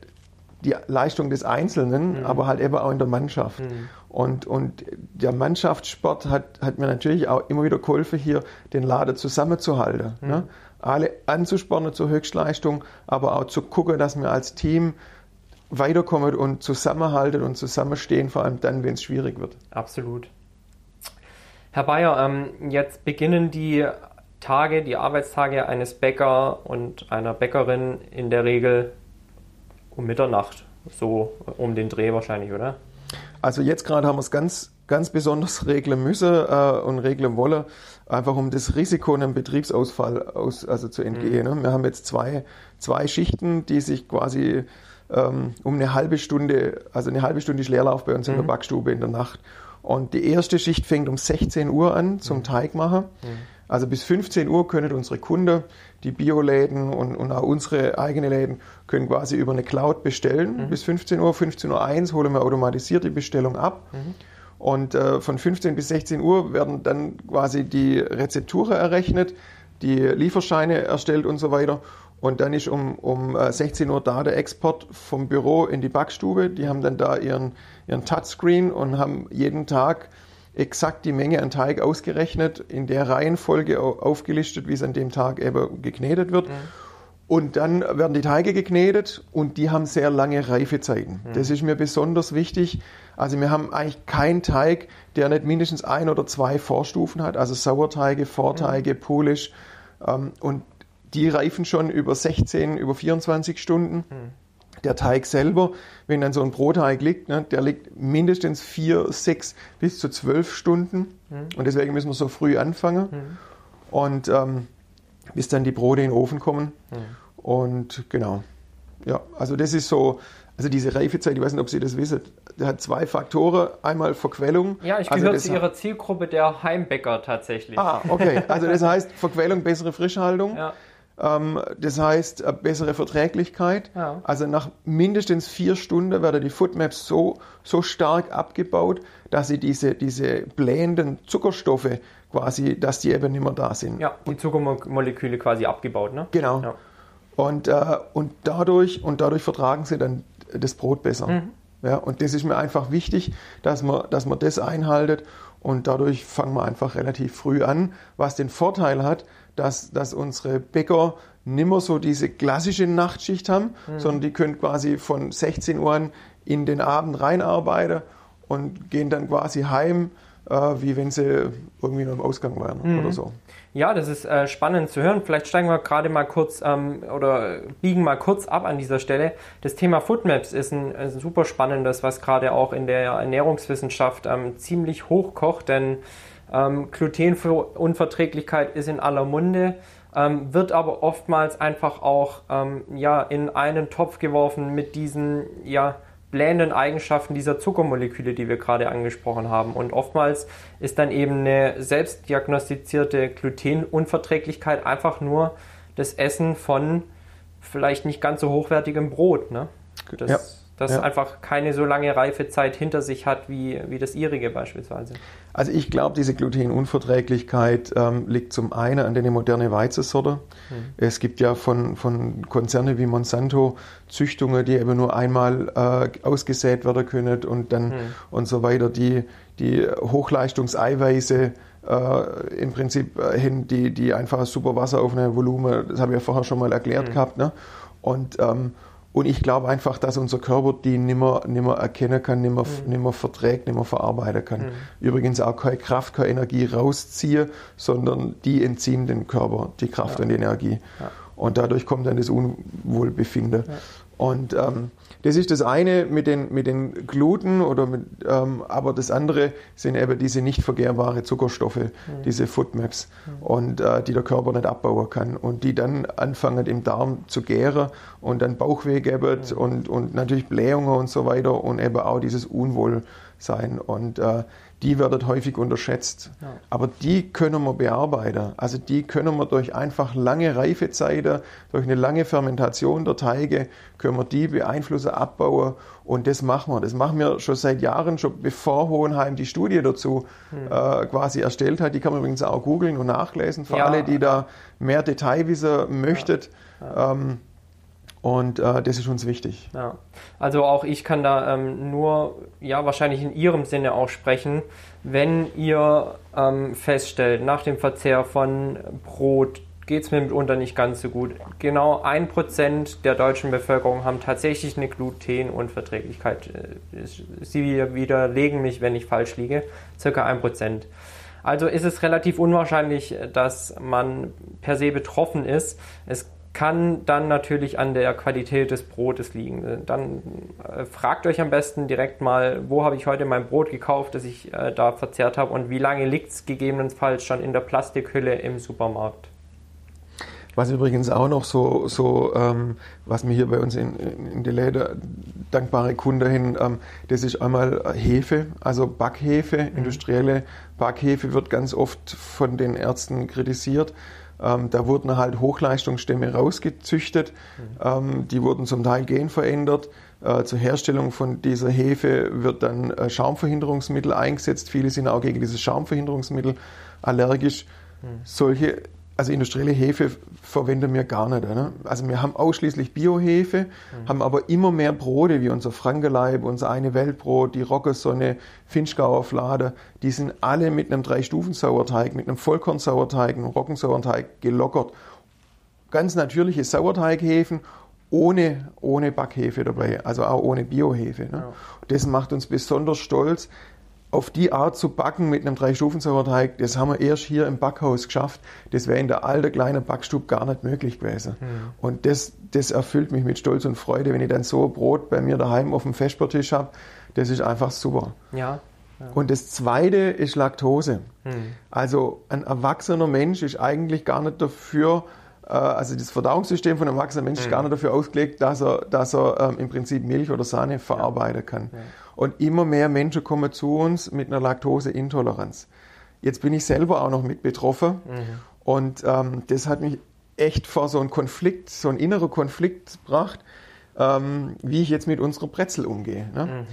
die Leistung des Einzelnen, mhm. aber halt eben auch in der Mannschaft. Mhm. Und, und der Mannschaftssport hat, hat mir natürlich auch immer wieder geholfen, hier den Lader zusammenzuhalten. Mhm. Ne? Alle anzuspornen zur Höchstleistung, aber auch zu gucken, dass wir als Team weiterkommen und zusammenhalten und zusammenstehen, vor allem dann, wenn es schwierig wird. Absolut. Herr Bayer, ähm, jetzt beginnen die Tage, die Arbeitstage eines Bäcker und einer Bäckerin in der Regel um Mitternacht, so um den Dreh wahrscheinlich, oder? Also jetzt gerade haben wir es ganz, ganz besonders regeln müssen äh, und regeln wollen, einfach um das Risiko einem Betriebsausfall aus, also zu entgehen. Mhm. Ne? Wir haben jetzt zwei, zwei Schichten, die sich quasi ähm, um eine halbe Stunde, also eine halbe Stunde ist Leerlauf bei uns mhm. in der mhm. Backstube in der Nacht. Und die erste Schicht fängt um 16 Uhr an zum mhm. Teig machen. Mhm. Also bis 15 Uhr können unsere Kunden, die Bioläden und, und auch unsere eigenen Läden, können quasi über eine Cloud bestellen. Mhm. Bis 15 Uhr, 15.01 Uhr holen wir automatisiert die Bestellung ab. Mhm. Und äh, von 15 bis 16 Uhr werden dann quasi die Rezepturen errechnet, die Lieferscheine erstellt und so weiter. Und dann ist um, um 16 äh, Uhr da der Export vom Büro in die Backstube. Die haben dann da ihren, ihren Touchscreen und haben jeden Tag exakt die Menge an Teig ausgerechnet, in der Reihenfolge aufgelistet, wie es an dem Tag eben geknetet wird. Mhm. Und dann werden die Teige geknetet und die haben sehr lange Reifezeiten. Mhm. Das ist mir besonders wichtig. Also wir haben eigentlich keinen Teig, der nicht mindestens ein oder zwei Vorstufen hat, also Sauerteige, Vorteige, mhm. Polish. Ähm, und die reifen schon über 16, über 24 Stunden. Mhm der Teig selber, wenn dann so ein Brotteig liegt, ne, der liegt mindestens vier, sechs bis zu zwölf Stunden. Mhm. Und deswegen müssen wir so früh anfangen. Mhm. Und ähm, bis dann die Brote in den Ofen kommen. Mhm. Und genau. Ja, also das ist so, also diese Reifezeit, ich weiß nicht, ob Sie das wissen, der hat zwei Faktoren. Einmal Verquellung. Ja, ich also gehöre zu Ihrer Zielgruppe der Heimbäcker tatsächlich. Ah, okay. Also das heißt Verquellung, bessere Frischhaltung. Ja. Ähm, das heißt, bessere Verträglichkeit. Ja. Also nach mindestens vier Stunden werden die Foodmaps so, so stark abgebaut, dass sie diese, diese blähenden Zuckerstoffe quasi, dass die eben nicht mehr da sind. Ja, die Zuckermoleküle quasi abgebaut, ne? Genau. Ja. Und, äh, und, dadurch, und dadurch vertragen sie dann das Brot besser. Mhm. Ja, und das ist mir einfach wichtig, dass man, dass man das einhaltet und dadurch fangen wir einfach relativ früh an, was den Vorteil hat, dass, dass unsere Bäcker nimmer so diese klassische Nachtschicht haben, mhm. sondern die können quasi von 16 Uhr in den Abend reinarbeiten und gehen dann quasi heim, äh, wie wenn sie irgendwie noch im Ausgang wären mhm. oder so. Ja, das ist äh, spannend zu hören. Vielleicht steigen wir gerade mal kurz ähm, oder biegen mal kurz ab an dieser Stelle. Das Thema Foodmaps ist ein, ein super spannendes, was gerade auch in der Ernährungswissenschaft ähm, ziemlich hochkocht, denn ähm, Glutenunverträglichkeit ist in aller Munde, ähm, wird aber oftmals einfach auch ähm, ja, in einen Topf geworfen mit diesen ja, blähenden Eigenschaften dieser Zuckermoleküle, die wir gerade angesprochen haben. Und oftmals ist dann eben eine selbstdiagnostizierte Glutenunverträglichkeit einfach nur das Essen von vielleicht nicht ganz so hochwertigem Brot. Ne? Das, ja das ja. einfach keine so lange Reifezeit hinter sich hat wie, wie das ihrige beispielsweise. Also ich glaube, diese Glutenunverträglichkeit ähm, liegt zum einen an den modernen Weizensorte. Mhm. Es gibt ja von, von Konzernen wie Monsanto Züchtungen, die eben nur einmal äh, ausgesät werden können und dann mhm. und so weiter, die, die Hochleistungseiweiße äh, im Prinzip äh, hin, die, die einfach super Wasser auf ein Volumen, das habe ich ja vorher schon mal erklärt mhm. gehabt, ne? Und ähm, Und ich glaube einfach, dass unser Körper die nimmer, nimmer erkennen kann, nimmer, mhm. nimmer verträgt, nimmer verarbeiten kann. Mhm. Übrigens auch keine Kraft, keine Energie rausziehen, sondern die entziehen dem Körper die Kraft ja. und die Energie. Ja. Und dadurch kommt dann das Unwohlbefinden. Ja. Und ähm, das ist das eine mit den, mit den Gluten, oder mit, ähm, aber das andere sind eben diese nicht vergehrbare Zuckerstoffe, mhm. diese Foodmaps, mhm. und äh, die der Körper nicht abbauen kann und die dann anfangen im Darm zu gären und dann Bauchweh geben mhm. und, und natürlich Blähungen und so weiter und eben auch dieses Unwohlsein. Und äh, die werden häufig unterschätzt. Ja. Aber die können wir bearbeiten. Also die können wir durch einfach lange Reifezeiten, durch eine lange Fermentation der Teige, können wir die beeinflussen, abbauen. Und das machen wir. Das machen wir schon seit Jahren, schon bevor Hohenheim die Studie dazu hm. äh, quasi erstellt hat. Die kann man übrigens auch googeln und nachlesen. Für ja. alle, die da mehr Detailwissen möchten. Ja. Ähm, und äh, das ist uns wichtig. Ja. Also auch ich kann da ähm, nur, ja, wahrscheinlich in Ihrem Sinne auch sprechen, wenn ihr ähm, feststellt, nach dem Verzehr von Brot geht es mir mitunter nicht ganz so gut. Genau ein Prozent der deutschen Bevölkerung haben tatsächlich eine Glutenunverträglichkeit. Äh, Sie widerlegen mich, wenn ich falsch liege. Circa ein Prozent. Also ist es relativ unwahrscheinlich, dass man per se betroffen ist. Es kann dann natürlich an der Qualität des Brotes liegen. Dann äh, fragt euch am besten direkt mal, wo habe ich heute mein Brot gekauft, das ich äh, da verzehrt habe und wie lange liegt es gegebenenfalls schon in der Plastikhülle im Supermarkt. Was übrigens auch noch so, so ähm, was mir hier bei uns in, in die Läden dankbare Kunden hin, ähm, das ist einmal Hefe, also Backhefe, industrielle Backhefe wird ganz oft von den Ärzten kritisiert. Ähm, da wurden halt Hochleistungsstämme rausgezüchtet. Mhm. Ähm, die wurden zum Teil genverändert. Äh, zur Herstellung von dieser Hefe wird dann äh, Schaumverhinderungsmittel eingesetzt. Viele sind auch gegen dieses Schaumverhinderungsmittel allergisch. Mhm. Solche also industrielle Hefe verwenden wir gar nicht. Ne? Also wir haben ausschließlich Biohefe, mhm. haben aber immer mehr Brote, wie unser Frankenleib, unser eine Weltbrot, die Rockesonne, Finchgauer Flade, die sind alle mit einem Drei-Stufen-Sauerteig, mit einem Vollkornsauerteig, einem Roggensauerteig gelockert. Ganz natürliche Sauerteighefen ohne, ohne Backhefe dabei, also auch ohne Biohefe. Ne? Ja. Das macht uns besonders stolz, auf die Art zu backen mit einem Drei-Stufen-Sauerteig, das haben wir erst hier im Backhaus geschafft. Das wäre in der alten kleinen Backstube gar nicht möglich gewesen. Mhm. Und das, das erfüllt mich mit Stolz und Freude, wenn ich dann so Brot bei mir daheim auf dem Vespertisch habe. Das ist einfach super. Ja. ja. Und das Zweite ist Laktose. Mhm. Also ein erwachsener Mensch ist eigentlich gar nicht dafür, äh, also das Verdauungssystem von einem erwachsenen Menschen mhm. ist gar nicht dafür ausgelegt, dass er, dass er ähm, im Prinzip Milch oder Sahne verarbeiten kann. Ja. Und immer mehr Menschen kommen zu uns mit einer Laktoseintoleranz. Jetzt bin ich selber auch noch mit betroffen mhm. und ähm, das hat mich echt vor so einen Konflikt, so einen inneren Konflikt gebracht, ähm, wie ich jetzt mit unserer Brezel umgehe. Ne? Mhm.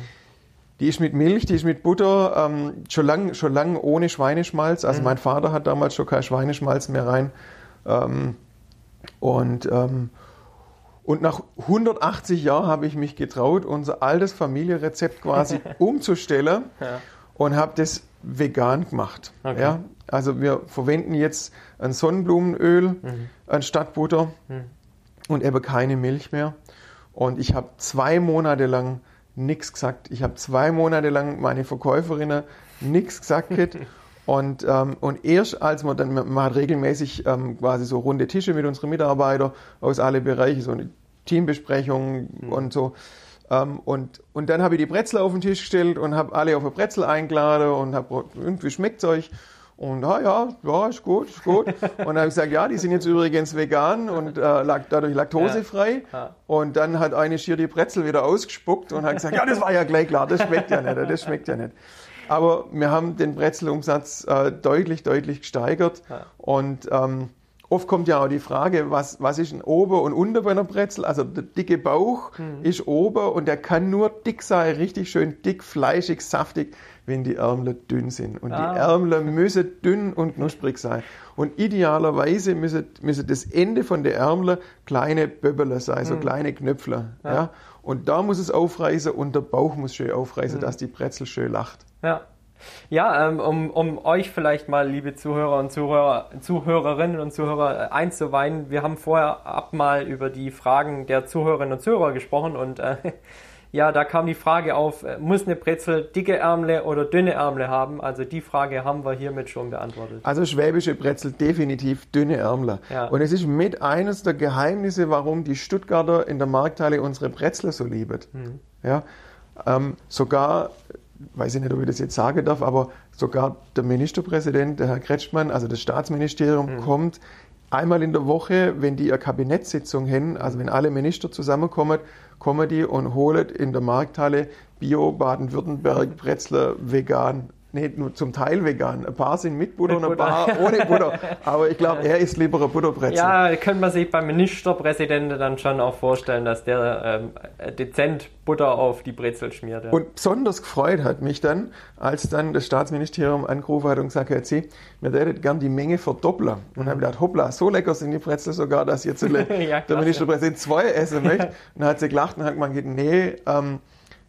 Die ist mit Milch, die ist mit Butter, ähm, schon lange schon lang ohne Schweineschmalz. Also mhm. mein Vater hat damals schon kein Schweineschmalz mehr rein. Ähm, und ähm, und nach 180 Jahren habe ich mich getraut, unser altes Familienrezept quasi umzustellen ja. und habe das vegan gemacht. Okay. Ja? Also wir verwenden jetzt ein Sonnenblumenöl mhm. anstatt Butter mhm. und eben keine Milch mehr. Und ich habe zwei Monate lang nichts gesagt. Ich habe zwei Monate lang meine Verkäuferinnen nichts gesagt. Und, ähm, und erst als man dann, man hat regelmäßig ähm, quasi so runde Tische mit unseren Mitarbeitern aus alle Bereiche, so eine Teambesprechung mhm. und so. Ähm, und, und dann habe ich die Brezel auf den Tisch gestellt und habe alle auf eine Brezel eingeladen und habe irgendwie schmeckt es euch. Und ah, ja, ja, ist gut, ist gut. Und dann habe ich gesagt, ja, die sind jetzt übrigens vegan und äh, dadurch laktosefrei. Ja, ja. Und dann hat eine Schier die Brezel wieder ausgespuckt und hat gesagt, ja, das war ja gleich klar, das schmeckt ja nicht, das schmeckt ja nicht. Aber wir haben den Brezelumsatz äh, deutlich, deutlich gesteigert. Ja. Und ähm, oft kommt ja auch die Frage, was, was ist ein ober und unter bei einer Brezel? Also der dicke Bauch mhm. ist ober und der kann nur dick sein, richtig schön dick, fleischig, saftig, wenn die Ärmel dünn sind. Und ah. die Ärmel müssen dünn und knusprig sein. Und idealerweise müssen, müssen das Ende von der Ärmel kleine Böbbele sein, so mhm. kleine Knöpfle. Ja. ja. Und da muss es aufreißen und der Bauch muss schön aufreißen, mhm. dass die Brezel schön lacht. Ja, Ja, ähm, um, um euch vielleicht mal, liebe Zuhörer und Zuhörer, Zuhörerinnen und Zuhörer, äh, einzuweihen, wir haben vorher ab mal über die Fragen der Zuhörerinnen und Zuhörer gesprochen und äh, ja, da kam die Frage auf, äh, muss eine Brezel dicke Ärmle oder dünne Ärmle haben? Also die Frage haben wir hiermit schon beantwortet. Also schwäbische Brezel definitiv dünne Ärmle. Ja. Und es ist mit eines der Geheimnisse, warum die Stuttgarter in der Markthalle unsere Brezel so lieben. Mhm. Ja, ähm, sogar, weiß ich nicht, ob ich das jetzt sagen darf, aber sogar der Ministerpräsident, der Herr Kretschmann, also das Staatsministerium, mhm. kommt einmal in der Woche, wenn die ihre Kabinettssitzung haben, also wenn alle Minister zusammenkommen, kommen die und holen in der Markthalle Bio Baden-Württemberg Bretzler vegan nicht nur zum Teil vegan. Ein paar sind mit Butter mit und ein paar ohne Butter. Aber ich glaube, er ist lieber ein Butterbrezel. Ja, könnte man sich beim Ministerpräsidenten dann schon auch vorstellen, dass der ähm, dezent Butter auf die Brezel schmiert. Ja. Und besonders gefreut hat mich dann, als dann das Staatsministerium angerufen hat und gesagt hat, sie, wir würden gern die Menge verdoppeln. Und mhm. habe gedacht, hoppla, so lecker sind die Brezel sogar, dass jetzt ja, der Ministerpräsident zwei essen möchte. Und dann hat sie gelacht und hat gemeint, nee, ähm,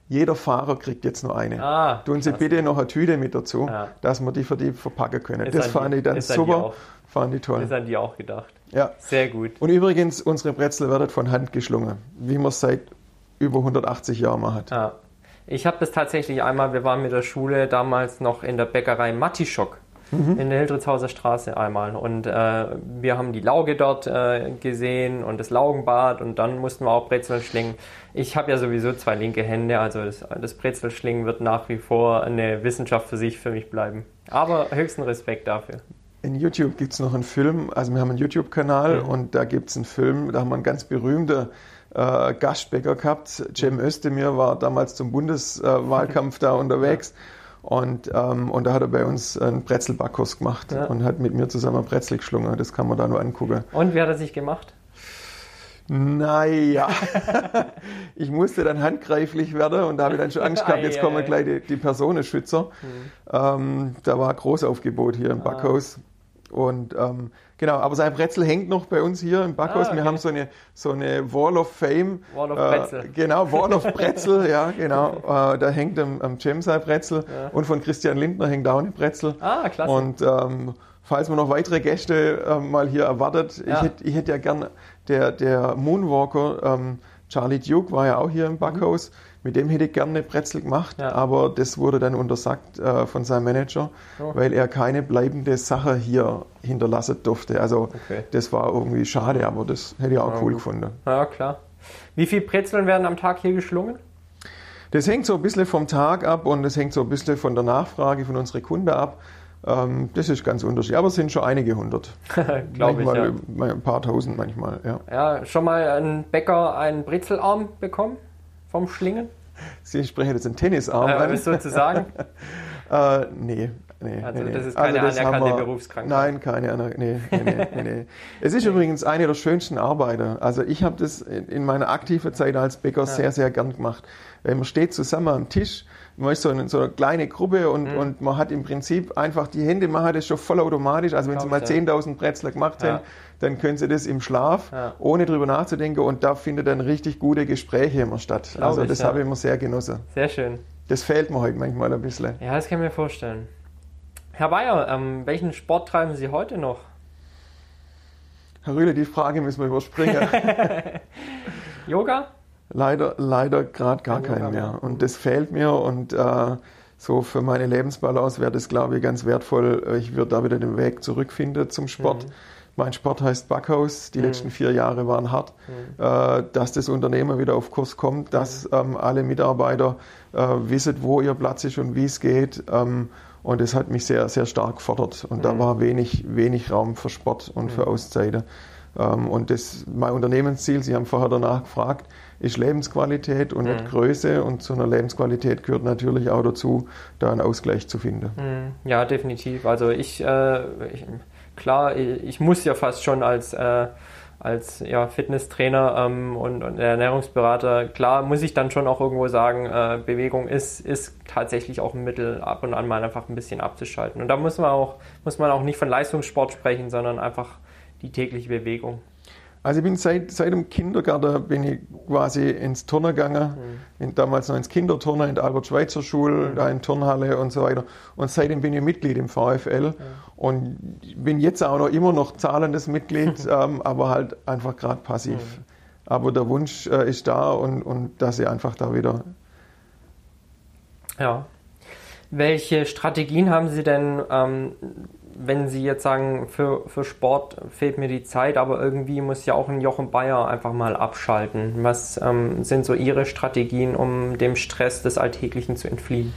jeder Fahrer kriegt jetzt noch eine. Ah, Tun Sie bitte noch eine Tüte mit dazu, ja. dass wir die für die verpacken können. Ist das fand die, ich dann super. Fand ich toll. Das haben die auch gedacht. Ja. Sehr gut. Und übrigens, unsere Brezel werden von Hand geschlungen, wie man es seit über 180 Jahren macht. Ja. Ich habe das tatsächlich einmal, wir waren mit der Schule damals noch in der Bäckerei Mattischock mhm. in der Hildritzhauser Straße einmal. Und äh, wir haben die Lauge dort äh, gesehen und das Laugenbad und dann mussten wir auch Brezeln schlingen. Ich habe ja sowieso zwei linke Hände, also das, das Brezelschlingen wird nach wie vor eine Wissenschaft für sich für mich bleiben. Aber höchsten Respekt dafür. In YouTube gibt es noch einen Film, also wir haben einen YouTube-Kanal mhm. und da gibt es einen Film, da haben wir einen ganz berühmten äh, Gastbäcker gehabt. Cem Özdemir war damals zum Bundeswahlkampf äh, da unterwegs. Ja. Und, ähm, und da hat er bei uns einen Brezelbackkurs gemacht ja. und hat mit mir zusammen ein Brezel geschlungen. Das kann man da nur angucken. Und wie hat er sich gemacht? Naja, ich musste dann handgreiflich werden und da habe ich dann schon Angst gehabt, jetzt kommen gleich die, die Personenschützer. Mhm. Ähm, da war Großaufgebot hier im ah. Backhaus. Und ähm, genau, aber sein Brezel hängt noch bei uns hier im Backhaus. Ah, okay. Wir haben so eine, so eine Wall of Fame. Wall of Brezel. Äh, genau, Wall of Brezel, ja, genau. Äh, da hängt am, am Cem sein Brezel ja. und von Christian Lindner hängt auch eine Brezel. Ah, klasse. Und ähm, falls man noch weitere Gäste äh, mal hier erwartet, ja. ich hätte ich hätt ja gern, der, der Moonwalker, ähm, Charlie Duke war ja auch hier im Backhaus. Mhm mit dem hätte ich gerne eine Brezel gemacht, ja. aber das wurde dann untersagt äh, von seinem Manager, oh. weil er keine bleibende Sache hier hinterlassen durfte. Also okay. das war irgendwie schade, aber das hätte ich auch ja, cool gut. gefunden. Ja, klar. Wie viele Brezeln werden am Tag hier geschlungen? Das hängt so ein bisschen vom Tag ab und das hängt so ein bisschen von der Nachfrage von unseren Kunden ab. Ähm, das ist ganz unterschiedlich, aber es sind schon einige hundert. Glaube ich, ja. Ein paar tausend manchmal, ja. Ja, schon mal ein Bäcker einen Brezelarm bekommen? vom Schlingen? Sie sprechen jetzt einen Tennisarm äh, an. sozusagen? äh, nee. Nee, also nee, das ist keine also das anerkannte wir, Berufskrankheit? Nein, keine nee, nee, nee, nee, Es ist übrigens eine der schönsten Arbeiter. Also ich habe das in meiner aktiven Zeit als Bäcker ja. sehr, sehr gern gemacht. Man steht zusammen am Tisch, man ist so eine, so eine kleine Gruppe und, mhm. und man hat im Prinzip einfach die Hände machen das schon vollautomatisch. Also wenn Sie mal 10.000 Bretzler gemacht ja. haben, dann können Sie das im Schlaf, ja. ohne drüber nachzudenken und da findet dann richtig gute Gespräche immer statt. Glaub also das ich, habe ich immer sehr genossen. Sehr schön. Das fehlt mir heute manchmal ein bisschen. Ja, das kann ich mir vorstellen. Herr Bayer, ähm, welchen Sport treiben Sie heute noch? Herr Rühle, die Frage müssen wir überspringen. Yoga? Leider, leider gerade gar keinen mehr. Und das fehlt mir und äh, so für meine Lebensbalance wäre das, glaube ich, ganz wertvoll. Ich würde da wieder den Weg zurückfinden zum Sport. Mhm. Mein Sport heißt Backhaus. Die mhm. letzten vier Jahre waren hart. Mhm. Äh, dass das Unternehmen wieder auf Kurs kommt, dass mhm. ähm, alle Mitarbeiter äh, wissen, wo ihr Platz ist und wie es geht. Ähm, und das hat mich sehr, sehr stark gefordert. Und da mhm. war wenig, wenig Raum für Sport und für mhm. Auszeiten. Ähm, und das, mein Unternehmensziel, Sie haben vorher danach gefragt, ist Lebensqualität und nicht Größe. Und zu einer Lebensqualität gehört natürlich auch dazu, da einen Ausgleich zu finden. Ja, definitiv. Also ich, äh, ich klar, ich muss ja fast schon als, äh, als ja, Fitnesstrainer ähm, und, und, Ernährungsberater, klar muss ich dann schon auch irgendwo sagen, äh, Bewegung ist, ist tatsächlich auch ein Mittel, ab und an mal einfach ein bisschen abzuschalten. Und da muss man auch, muss man auch nicht von Leistungssport sprechen, sondern einfach die tägliche Bewegung. Also ich bin seit, seit dem Kindergarten bin ich quasi ins Turner gegangen, mhm. in, damals noch ins Kinderturner in der Albert-Schweitzer-Schule, mhm. da in Turnhalle und so weiter. Und seitdem bin ich Mitglied im VfL mhm. und bin jetzt auch noch immer noch zahlendes Mitglied, ähm, aber halt einfach gerade passiv. Mhm. Aber der Wunsch äh, ist da und, und dass ich einfach da wieder. Ja. Welche Strategien haben Sie denn, ähm, wenn Sie jetzt sagen, für, für Sport fehlt mir die Zeit, aber irgendwie muss ja auch ein Jochen Bayer einfach mal abschalten? Was ähm, sind so Ihre Strategien, um dem Stress des Alltäglichen zu entfliehen?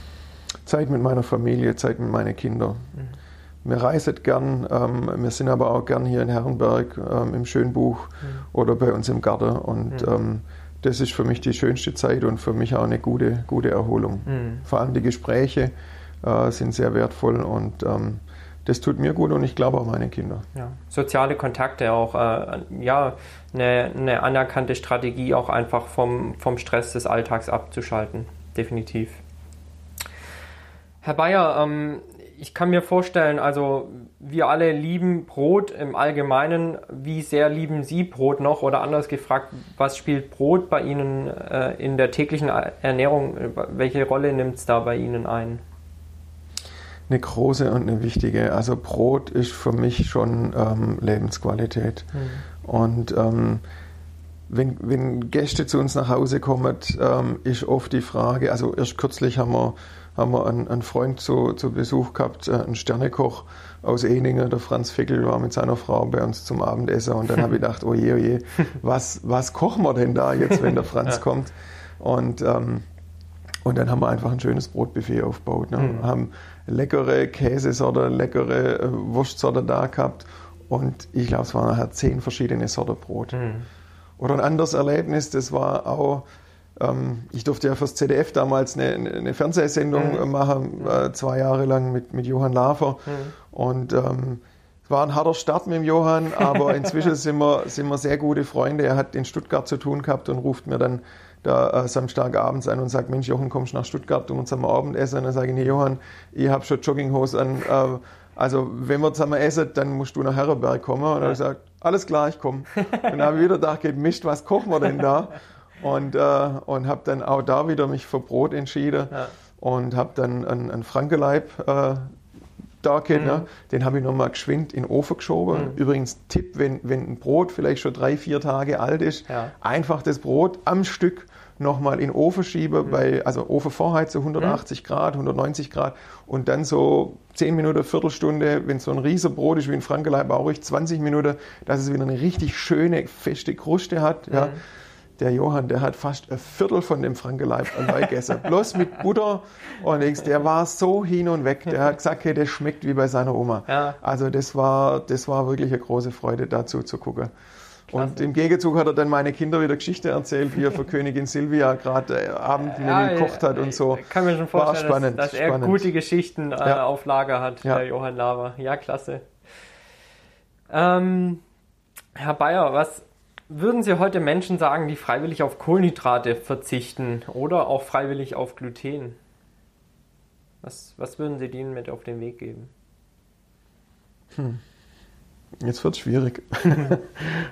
Zeit mit meiner Familie, Zeit mit meinen Kindern. Mhm. Wir reisen gern, ähm, wir sind aber auch gern hier in Herrenberg ähm, im Schönbuch mhm. oder bei uns im Garten und mhm. ähm, das ist für mich die schönste Zeit und für mich auch eine gute, gute Erholung. Mhm. Vor allem die Gespräche äh, sind sehr wertvoll und ähm, das tut mir gut und ich glaube auch meine Kinder. Ja. Soziale Kontakte auch, äh, ja, eine, eine, anerkannte Strategie, auch einfach vom, vom Stress des Alltags abzuschalten. Definitiv. Herr Bayer, ähm, ich kann mir vorstellen, also wir alle lieben Brot im Allgemeinen. Wie sehr lieben Sie Brot noch? Oder anders gefragt, was spielt Brot bei Ihnen äh, in der täglichen Ernährung? Welche Rolle nimmt es da bei Ihnen ein? Eine große und eine wichtige. Also Brot ist für mich schon ähm, Lebensqualität. Mhm. Und ähm, wenn, wenn Gäste zu uns nach Hause kommen, ähm, ist oft die Frage, also erst kürzlich haben wir, haben wir einen, einen Freund zu, zu Besuch gehabt, äh, einen Sternekoch aus Eningen, der Franz Fickel war mit seiner Frau bei uns zum Abendessen und dann habe ich gedacht, oh je, oh je, was, was kochen wir denn da jetzt, wenn der Franz ja. kommt? Und, ähm, und dann haben wir einfach ein schönes Brotbuffet aufgebaut. Ne? Mhm. Haben leckere Käsesorte, leckere äh, Wurstsorte da gehabt. Und ich glaube, es waren nachher zehn verschiedene Sorten Brot. Mhm. Oder ein anderes Erlebnis, das war auch, ähm, ich durfte ja fürs ZDF damals eine, eine Fernsehsendung mhm. machen, äh, zwei Jahre lang mit, mit Johann Lafer. Mhm. Und ähm, es war ein harter Start mit dem Johann, aber inzwischen sind wir, sind wir sehr gute Freunde. Er hat in Stuttgart zu tun gehabt und ruft mir dann da äh, Samstagabends an und sagt, Mensch, Jochen, kommst du nach Stuttgart und zusammen Abendessen? Und dann sage ich, nee, Johann, ich habe schon Jogginghose an. Äh, also wenn wir zusammen essen, dann musst du nach Herrenberg kommen. Und dann habe ich gesagt, alles klar, ich komme. Und dann habe ich wieder gedacht, Mist, was kochen wir denn da? Und, äh, und habe dann auch da wieder mich für Brot entschieden ja. und habe dann einen, einen Frankeleib äh, da ne? mhm. ne? den habe ich nochmal geschwind in den Ofen geschoben. Mhm. Übrigens, Tipp, wenn, wenn ein Brot vielleicht schon drei, vier Tage alt ist, ja. einfach das Brot am Stück nochmal in den Ofen schieben, mhm. bei, also Ofen Vorheizen 180 mhm. Grad, 190 Grad und dann so 10 Minuten, Viertelstunde, wenn so ein riesiger Brot ist wie ein Frankeleib, auch ruhig 20 Minuten, dass es wieder eine richtig schöne, feste Kruste hat. Ja mhm der Johann, der hat fast ein Viertel von dem Frankeleib allein gegessen. Bloß mit Butter und nichts. Der war so hin und weg. Der hat gesagt, hey, das schmeckt wie bei seiner Oma. Ja. Also das war, das war wirklich eine große Freude, dazu zu gucken. Und im Gegenzug hat er dann meine Kinder wieder Geschichte erzählt, wie er für Königin Silvia gerade äh, Abendmenü ja, gekocht hat und so. Ich kann mir schon vorstellen, spannend, dass, dass, er spannend. gute Geschichten äh, ja. auf Lager hat, ja. der Johann Lava. Ja, klasse. Ähm, Herr Bayer, was würden Sie heute Menschen sagen, die freiwillig auf Kohlenhydrate verzichten oder auch freiwillig auf Gluten? Was, was würden Sie denen mit auf den Weg geben? Hm. Jetzt wird es schwierig.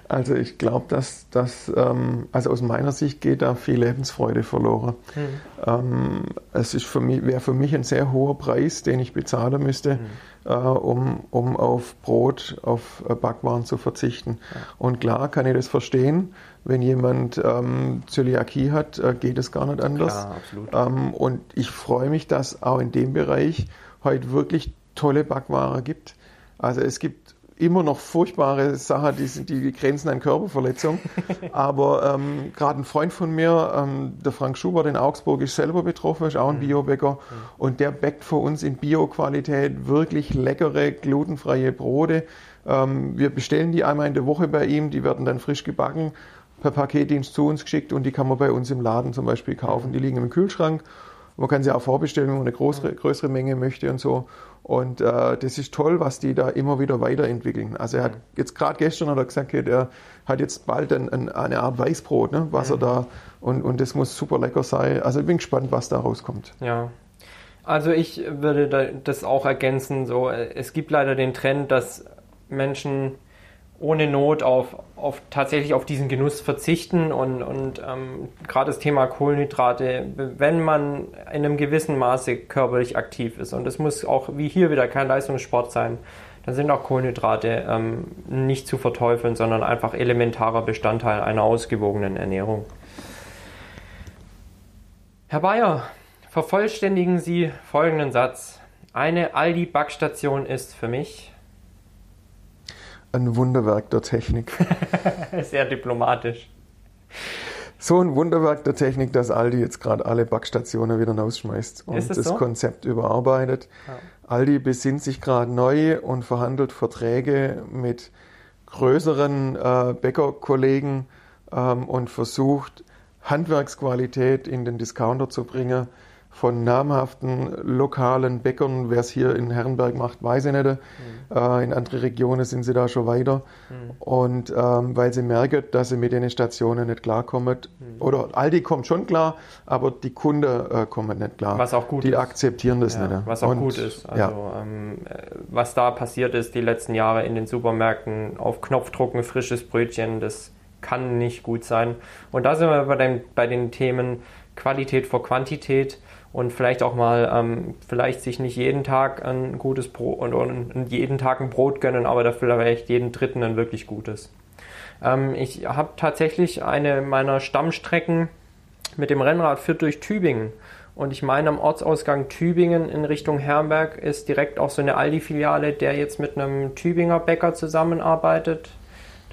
also ich glaube, dass das, ähm, also aus meiner Sicht geht da viel Lebensfreude verloren. Mhm. Ähm, es ist für mich, wäre für mich ein sehr hoher Preis, den ich bezahlen müsste, mhm. äh, um, um auf Brot, auf äh, Backwaren zu verzichten. Ja. Und klar kann ich das verstehen, wenn jemand ähm, Zöliakie hat, äh, geht es gar nicht anders. Klar, absolut. Ähm, und ich freue mich, dass auch in dem Bereich heute wirklich tolle Backwaren gibt. Also es gibt immer noch furchtbare Sachen, die, sind, die grenzen an Körperverletzung. Aber ähm, gerade ein Freund von mir, ähm, der Frank Schubert in Augsburg, ist selber betroffen, ist auch ein mhm. Biobäcker. Mhm. Und der bäckt für uns in Bio-Qualität wirklich leckere, glutenfreie Brote. Ähm, wir bestellen die einmal in der Woche bei ihm, die werden dann frisch gebacken, per Paketdienst zu uns geschickt und die kann man bei uns im Laden zum Beispiel kaufen. Die liegen im Kühlschrank. Man kann sie auch vorbestellen, wenn man eine größere, größere Menge möchte und so. Und äh, das ist toll, was die da immer wieder weiterentwickeln. Also er hat jetzt gerade gestern hat er gesagt, okay, der hat jetzt bald ein, ein, eine Art Weißbrot, ne, was mhm. er da und, und das muss super lecker sein. Also ich bin gespannt, was da rauskommt. Ja. Also ich würde das auch ergänzen. So, es gibt leider den Trend, dass Menschen ohne Not auf, auf tatsächlich auf diesen Genuss verzichten und, und ähm, gerade das Thema Kohlenhydrate, wenn man in einem gewissen Maße körperlich aktiv ist und es muss auch wie hier wieder kein Leistungssport sein, dann sind auch Kohlenhydrate ähm, nicht zu verteufeln, sondern einfach elementarer Bestandteil einer ausgewogenen Ernährung. Herr Bayer, vervollständigen Sie folgenden Satz. Eine Aldi-Backstation ist für mich ein Wunderwerk der Technik. Sehr diplomatisch. So ein Wunderwerk der Technik, dass Aldi jetzt gerade alle Backstationen wieder rausschmeißt und das so? Konzept überarbeitet. Ja. Aldi besinnt sich gerade neu und verhandelt Verträge mit größeren äh, Bäckerkollegen ähm, und versucht, Handwerksqualität in den Discounter zu bringen von namhaften lokalen Bäckern. Wer es hier in Herrenberg macht, weiß ich nicht. Mhm. Äh, in andere Regionen sind sie da schon weiter. Mhm. Und ähm, weil sie merken, dass sie mit den Stationen nicht klarkommen. Mhm. Oder Aldi kommt schon klar, aber die Kunden äh, kommen nicht klar. Was auch gut die ist. akzeptieren das ja, nicht. Was auch Und, gut ist. Also, ja. ähm, was da passiert ist die letzten Jahre in den Supermärkten, auf Knopfdruck ein frisches Brötchen, das kann nicht gut sein. Und da sind wir bei, dem, bei den Themen Qualität vor Quantität und vielleicht auch mal, ähm, vielleicht sich nicht jeden Tag ein gutes Brot und, und, jeden Tag ein Brot gönnen, aber dafür vielleicht jeden dritten ein wirklich gutes. Ähm, ich habe tatsächlich eine meiner Stammstrecken mit dem Rennrad führt durch Tübingen. Und ich meine, am Ortsausgang Tübingen in Richtung Herrenberg ist direkt auch so eine Aldi-Filiale, der jetzt mit einem Tübinger Bäcker zusammenarbeitet.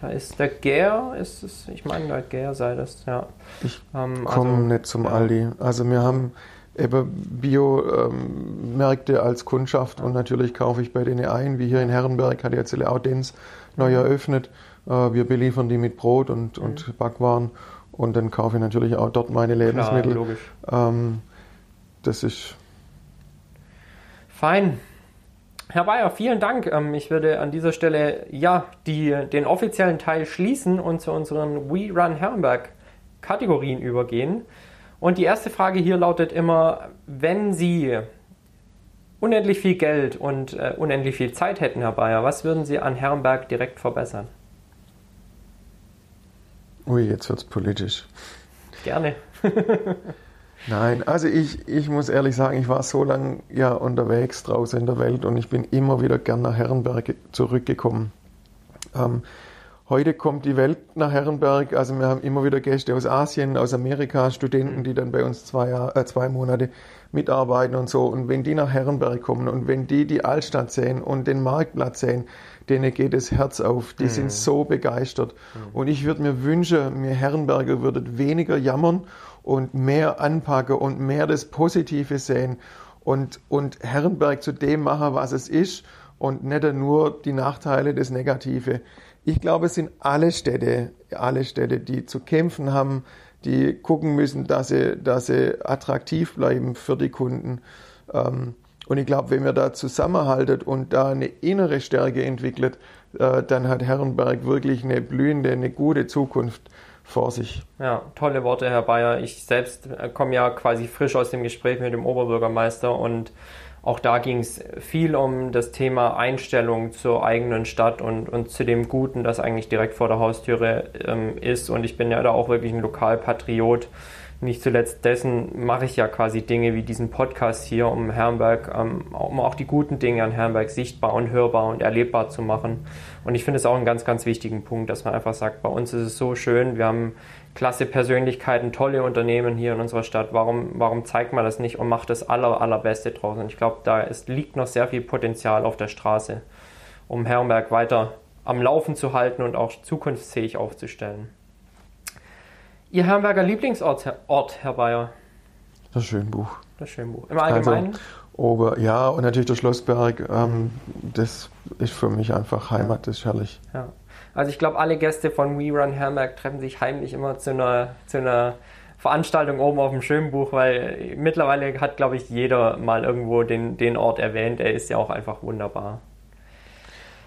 Da ist der Gär, ist es, ich meine, der Gär sei das, ja. Ich ähm, komme also, nicht zum ja. Aldi. Also wir haben eben Biomärkte ähm, als Kundschaft und natürlich kaufe ich bei denen ein, wie hier in Herrenberg hat jetzt Audenz neu eröffnet. Äh, wir beliefern die mit Brot und, mhm. und Backwaren und dann kaufe ich natürlich auch dort meine Lebensmittel. Klar, logisch. Ähm, das ist fein. Herr Bayer, vielen Dank. Ähm, ich würde an dieser Stelle ja die, den offiziellen Teil schließen und zu unseren We Run Herrenberg Kategorien übergehen. Und die erste Frage hier lautet immer, wenn Sie unendlich viel Geld und äh, unendlich viel Zeit hätten, Herr Bayer, was würden Sie an Herrenberg direkt verbessern? Ui, jetzt wird es politisch. Gerne. Nein, also ich, ich muss ehrlich sagen, ich war so lange ja unterwegs draußen in der Welt und ich bin immer wieder gern nach Herrenberg zurückgekommen. Ähm, Heute kommt die Welt nach Herrenberg. Also wir haben immer wieder Gäste aus Asien, aus Amerika, Studenten, die dann bei uns zwei, äh, zwei Monate mitarbeiten und so. Und wenn die nach Herrenberg kommen und wenn die die Altstadt sehen und den Marktplatz sehen, denen geht das Herz auf. Die mhm. sind so begeistert. Mhm. Und ich würde mir wünschen, mir Herrenberger würdet weniger jammern und mehr anpacken und mehr das Positive sehen und, und Herrenberg zu dem machen, was es ist und nicht nur die Nachteile, das Negative. Ich glaube, es sind alle Städte, alle Städte, die zu kämpfen haben, die gucken müssen, dass sie, dass sie attraktiv bleiben für die Kunden. Ähm, und ich glaube, wenn wir da zusammenhalten und da eine innere Stärke entwickelt, äh, dann hat Herrenberg wirklich eine blühende, eine gute Zukunft vor sich. Ja, tolle Worte, Herr Bayer. Ich selbst äh, komme ja quasi frisch aus dem Gespräch mit dem Oberbürgermeister und auch da ging es viel um das Thema Einstellung zur eigenen Stadt und, und zu dem Guten, das eigentlich direkt vor der Haustüre ähm, ist. Und ich bin ja da auch wirklich ein Lokalpatriot. Nicht zuletzt dessen mache ich ja quasi Dinge wie diesen Podcast hier, um Herrenberg, ähm, um auch die guten Dinge an Herrenberg sichtbar und hörbar und erlebbar zu machen. Und ich finde es auch einen ganz, ganz wichtigen Punkt, dass man einfach sagt, bei uns ist es so schön, wir haben klasse Persönlichkeiten, tolle Unternehmen hier in unserer Stadt. Warum, warum zeigt man das nicht und macht das aller, allerbeste draus? Und ich glaube, da ist, liegt noch sehr viel Potenzial auf der Straße, um Herrenberg weiter am Laufen zu halten und auch zukunftsfähig aufzustellen. Ihr Herrenberger Lieblingsort, Ort, Herr Bayer? Das Schönbuch. Das Schönbuch. Im Allgemeinen? Also, Ober, ja, und natürlich der Schlossberg. Ähm, das ist für mich einfach Heimat, das ist herrlich. Ja. Also ich glaube, alle Gäste von We Run Herrenberg treffen sich heimlich immer zu einer, zu einer Veranstaltung oben auf dem Schönbuch, weil mittlerweile hat, glaube ich, jeder mal irgendwo den, den Ort erwähnt. Er ist ja auch einfach wunderbar.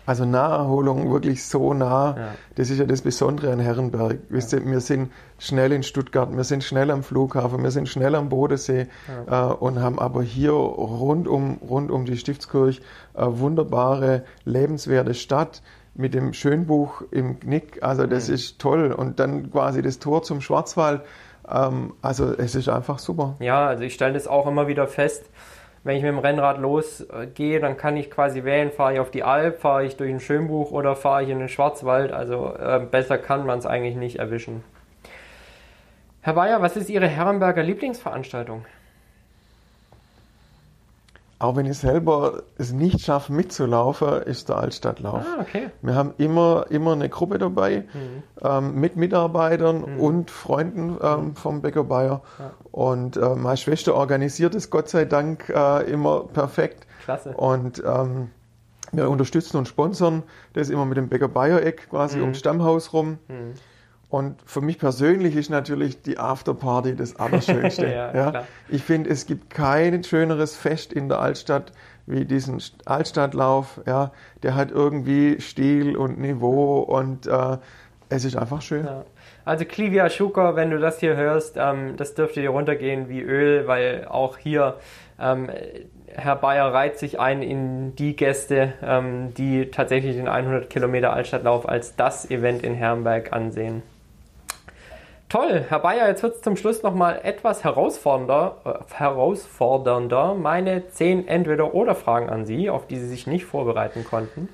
Also Naherholung wirklich so nah. Ja. Das ist ja das Besondere an Herrenberg. Wisst ihr, wir sind schnell in Stuttgart, wir sind schnell am Flughafen, wir sind schnell am Bodensee ja. äh, und haben aber hier rund um, rund um die Stiftskirche eine wunderbare, lebenswerte Stadt mit dem Schönbuch im Knick. Also das mhm. ist toll. Und dann quasi das Tor zum Schwarzwald. Ähm, also es ist einfach super. Ja, also ich stelle das auch immer wieder fest. Wenn ich mit dem Rennrad losgehe, dann kann ich quasi wählen, fahre ich auf die Alp, fahre ich durch ein Schönbuch oder fahre ich in den Schwarzwald. Also äh, besser kann man es eigentlich nicht erwischen. Herr Bayer, was ist Ihre Herrenberger Lieblingsveranstaltung? Auch wenn ich selber es nicht schaffe, mitzulaufen, ist der Altstadtlauf. Ah, okay. Wir haben immer, immer eine Gruppe dabei mhm. ähm, mit Mitarbeitern mhm. und Freunden ähm, mhm. vom Bäcker Bayer. Ja. Und äh, meine Schwester organisiert es Gott sei Dank äh, immer perfekt. Klasse. Und ähm, wir unterstützen und sponsern das immer mit dem Bäcker Bayer Eck quasi mhm. ums Stammhaus rum. Mhm. Und für mich persönlich ist natürlich die Afterparty das Allerschönste. ja, ja. Ich finde, es gibt kein schöneres Fest in der Altstadt wie diesen Altstadtlauf. Ja. Der hat irgendwie Stil und Niveau und äh, es ist einfach schön. Ja. Also Clivia Schuker, wenn du das hier hörst, ähm, das dürfte dir runtergehen wie Öl, weil auch hier ähm, Herr Bayer reiht sich ein in die Gäste, ähm, die tatsächlich den 100 Kilometer Altstadtlauf als das Event in Herrenberg ansehen. Toll, Herr Bayer, jetzt wird es zum Schluss nochmal etwas herausfordernder, äh, herausfordernder. Meine zehn Entweder-Oder-Fragen an Sie, auf die Sie sich nicht vorbereiten konnten.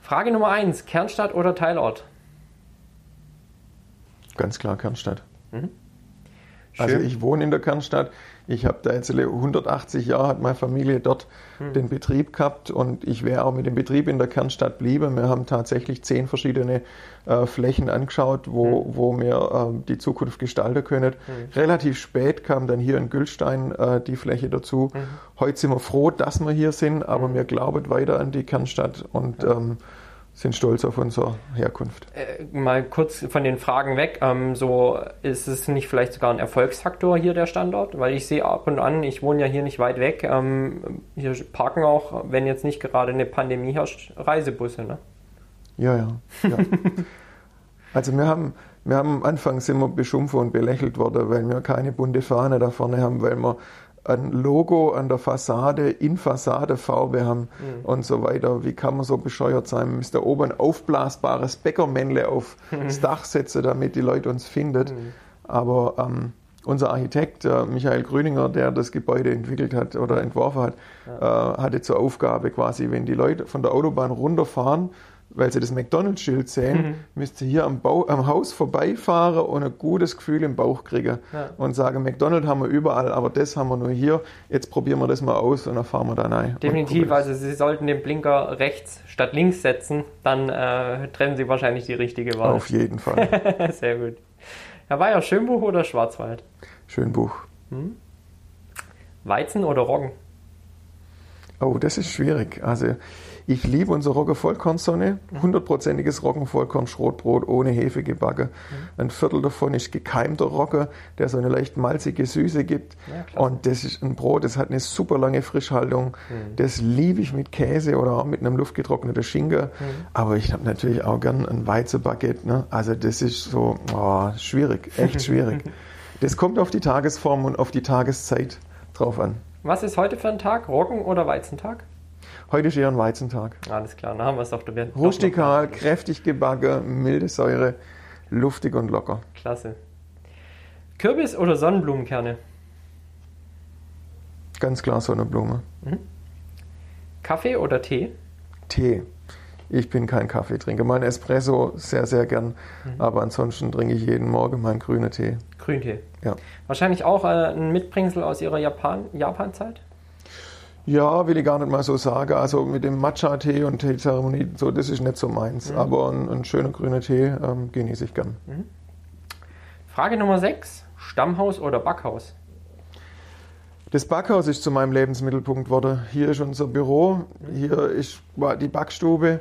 Frage Nummer 1, Kernstadt oder Teilort? Ganz klar Kernstadt. Mhm. Also ich wohne in der Kernstadt. Ich habe da jetzt 180 Jahre hat meine Familie dort hm. den Betrieb gehabt und ich wäre auch mit dem Betrieb in der Kernstadt blieben. Wir haben tatsächlich zehn verschiedene äh, Flächen angeschaut, wo, hm. wo wir äh, die Zukunft gestalten können. Hm. Relativ spät kam dann hier in Gülstein äh, die Fläche dazu. Hm. Heute sind wir froh, dass wir hier sind, aber hm. wir glauben weiter an die Kernstadt und ja. ähm, sind stolz auf unsere Herkunft. Äh, mal kurz von den Fragen weg. Ähm, so ist es nicht vielleicht sogar ein Erfolgsfaktor hier der Standort, weil ich sehe ab und an, ich wohne ja hier nicht weit weg. Ähm, hier parken auch, wenn jetzt nicht gerade eine Pandemie herrscht, Reisebusse. Ne? Ja, ja. ja. also wir haben, wir haben am Anfang sind wir beschumpft und belächelt worden, weil wir keine bunte Fahne da vorne haben, weil wir ein Logo an der Fassade in Fassadefarbe haben mhm. und so weiter. Wie kann man so bescheuert sein? Man müsste oben ein aufblasbares Bäckermännle aufs mhm. Dach setzen, damit die Leute uns findet. Mhm. Aber ähm, unser Architekt äh, Michael Grüninger, der das Gebäude entwickelt hat oder entworfen hat, ja. äh, hatte zur Aufgabe quasi, wenn die Leute von der Autobahn runterfahren, weil sie das McDonalds-Schild sehen, mhm. müsst ihr hier am, Bau, am, Haus vorbeifahren und ein gutes Gefühl im Bauch kriegen ja. und sagen, McDonalds haben wir überall, aber das haben wir nur hier. Jetzt probieren wir das mal aus und dann fahren wir da rein. Definitiv, also Sie sollten den Blinker rechts statt links setzen, dann äh, treffen Sie wahrscheinlich die richtige Wahl. Auf jeden Fall. Sehr gut. Herr Bayer, Schönbuch oder Schwarzwald? Schönbuch. Hm? Weizen oder Roggen? Oh, das ist schwierig. Also ich liebe unsere Rogge Vollkornsonne, hundertprozentiges Roggenvollkorn Schrotbrot ohne Hefe gebacken. Mhm. Ein Viertel davon ist gekeimter Rogge, der so eine leicht malzige Süße gibt. Ja, und das ist ein Brot, das hat eine super lange Frischhaltung. Mhm. Das liebe ich mit Käse oder auch mit einem luftgetrockneten Schinken. Mhm. Aber ich habe natürlich auch gern ein Weizenbaguette. Ne? Also das ist so oh, schwierig, echt schwierig. das kommt auf die Tagesform und auf die Tageszeit drauf an. Was ist heute für ein Tag? Roggen- oder Weizentag? Heute ist eher ein Weizentag. Alles klar, dann haben wir es auf der Rustikal, kräftig gebacken, milde Säure, luftig und locker. Klasse. Kürbis oder Sonnenblumenkerne? Ganz klar Sonnenblume. Mhm. Kaffee oder Tee? Tee. Ich bin kein Kaffeetrinker. Mein Espresso sehr, sehr gern. Mhm. Aber ansonsten trinke ich jeden Morgen meinen grünen Tee. Grüntee? Ja. Wahrscheinlich auch äh, ein Mitbringsel aus Ihrer Japan, Japan-Zeit? Ja, will ich gar nicht mal so sagen. Also mit dem Matcha-Tee und Teezeremonie, so, das ist nicht so meins. Mhm. Aber ein, ein, schöner grüner Tee ähm, genieße ich gern. Mhm. Frage Nummer 6. Stammhaus oder Backhaus? Das Backhaus ist zu meinem Lebensmittelpunkt geworden. Hier ist unser Büro, hier ist die Backstube,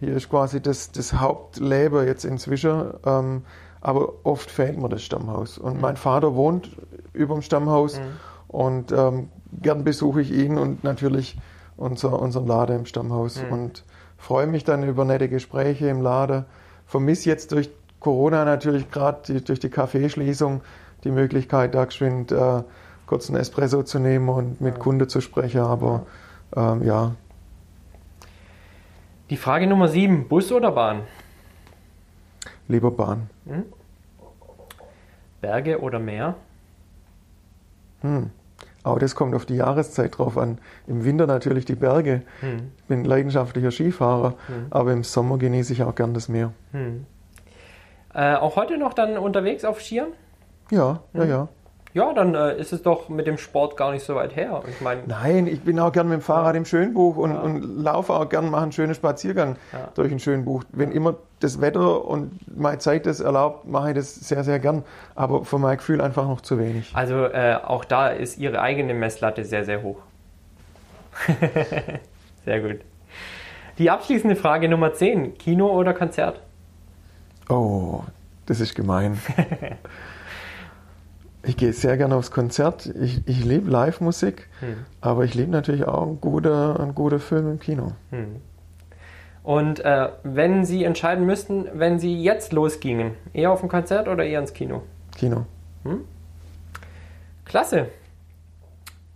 hier ist quasi das, das Hauptleben jetzt inzwischen. Ähm, aber oft fehlt mir das Stammhaus. Und mhm. mein Vater wohnt über dem Stammhaus. Mhm. Und ähm, gern besuche ich ihn und natürlich unser, unseren Laden im Stammhaus mhm. und freue mich dann über nette Gespräche im Laden. Vermisse jetzt durch Corona natürlich gerade durch die Kaffeeschließung die Möglichkeit, da geschwind äh, kurz einen Espresso zu nehmen und mit ja. Kunde zu sprechen, aber ähm, ja. Die Frage Nummer 7, Bus oder Bahn? Lieber Bahn. Berge oder Meer? Hm. Aber das kommt auf die Jahreszeit drauf an. Im Winter natürlich die Berge. Hm. Ich bin leidenschaftlicher Skifahrer, Hm. aber im Sommer genieße ich auch gern das Meer. Hm. Äh, auch heute noch dann unterwegs auf Skiern? Ja, ja, Hm. ja. Ja, dann äh, ist es doch mit dem Sport gar nicht so weit her. Ich meine, Nein, ich bin auch gern mit dem Fahrrad im Schönbuch und, Ja. und laufe auch gern, mache einen schönen Spaziergang Ja. durch ein Schönbuch. Wenn immer das Wetter und meine Zeit das erlaubt, mache ich das sehr, sehr gern. Aber für mein Gefühl einfach noch zu wenig. also äh, auch da ist Ihre eigene Messlatte sehr, sehr hoch. sehr gut. Die abschließende Frage Nummer 10, Kino oder Konzert? Oh, das ist gemein. Ich gehe sehr gerne aufs Konzert. Ich, ich liebe Live-Musik, Hm. aber ich liebe natürlich auch einen guten, einen guten Film im Kino. Hm. Und äh, wenn Sie entscheiden müssten, wenn Sie jetzt losgingen, eher auf ein Konzert oder eher ins Kino? Kino. Klasse.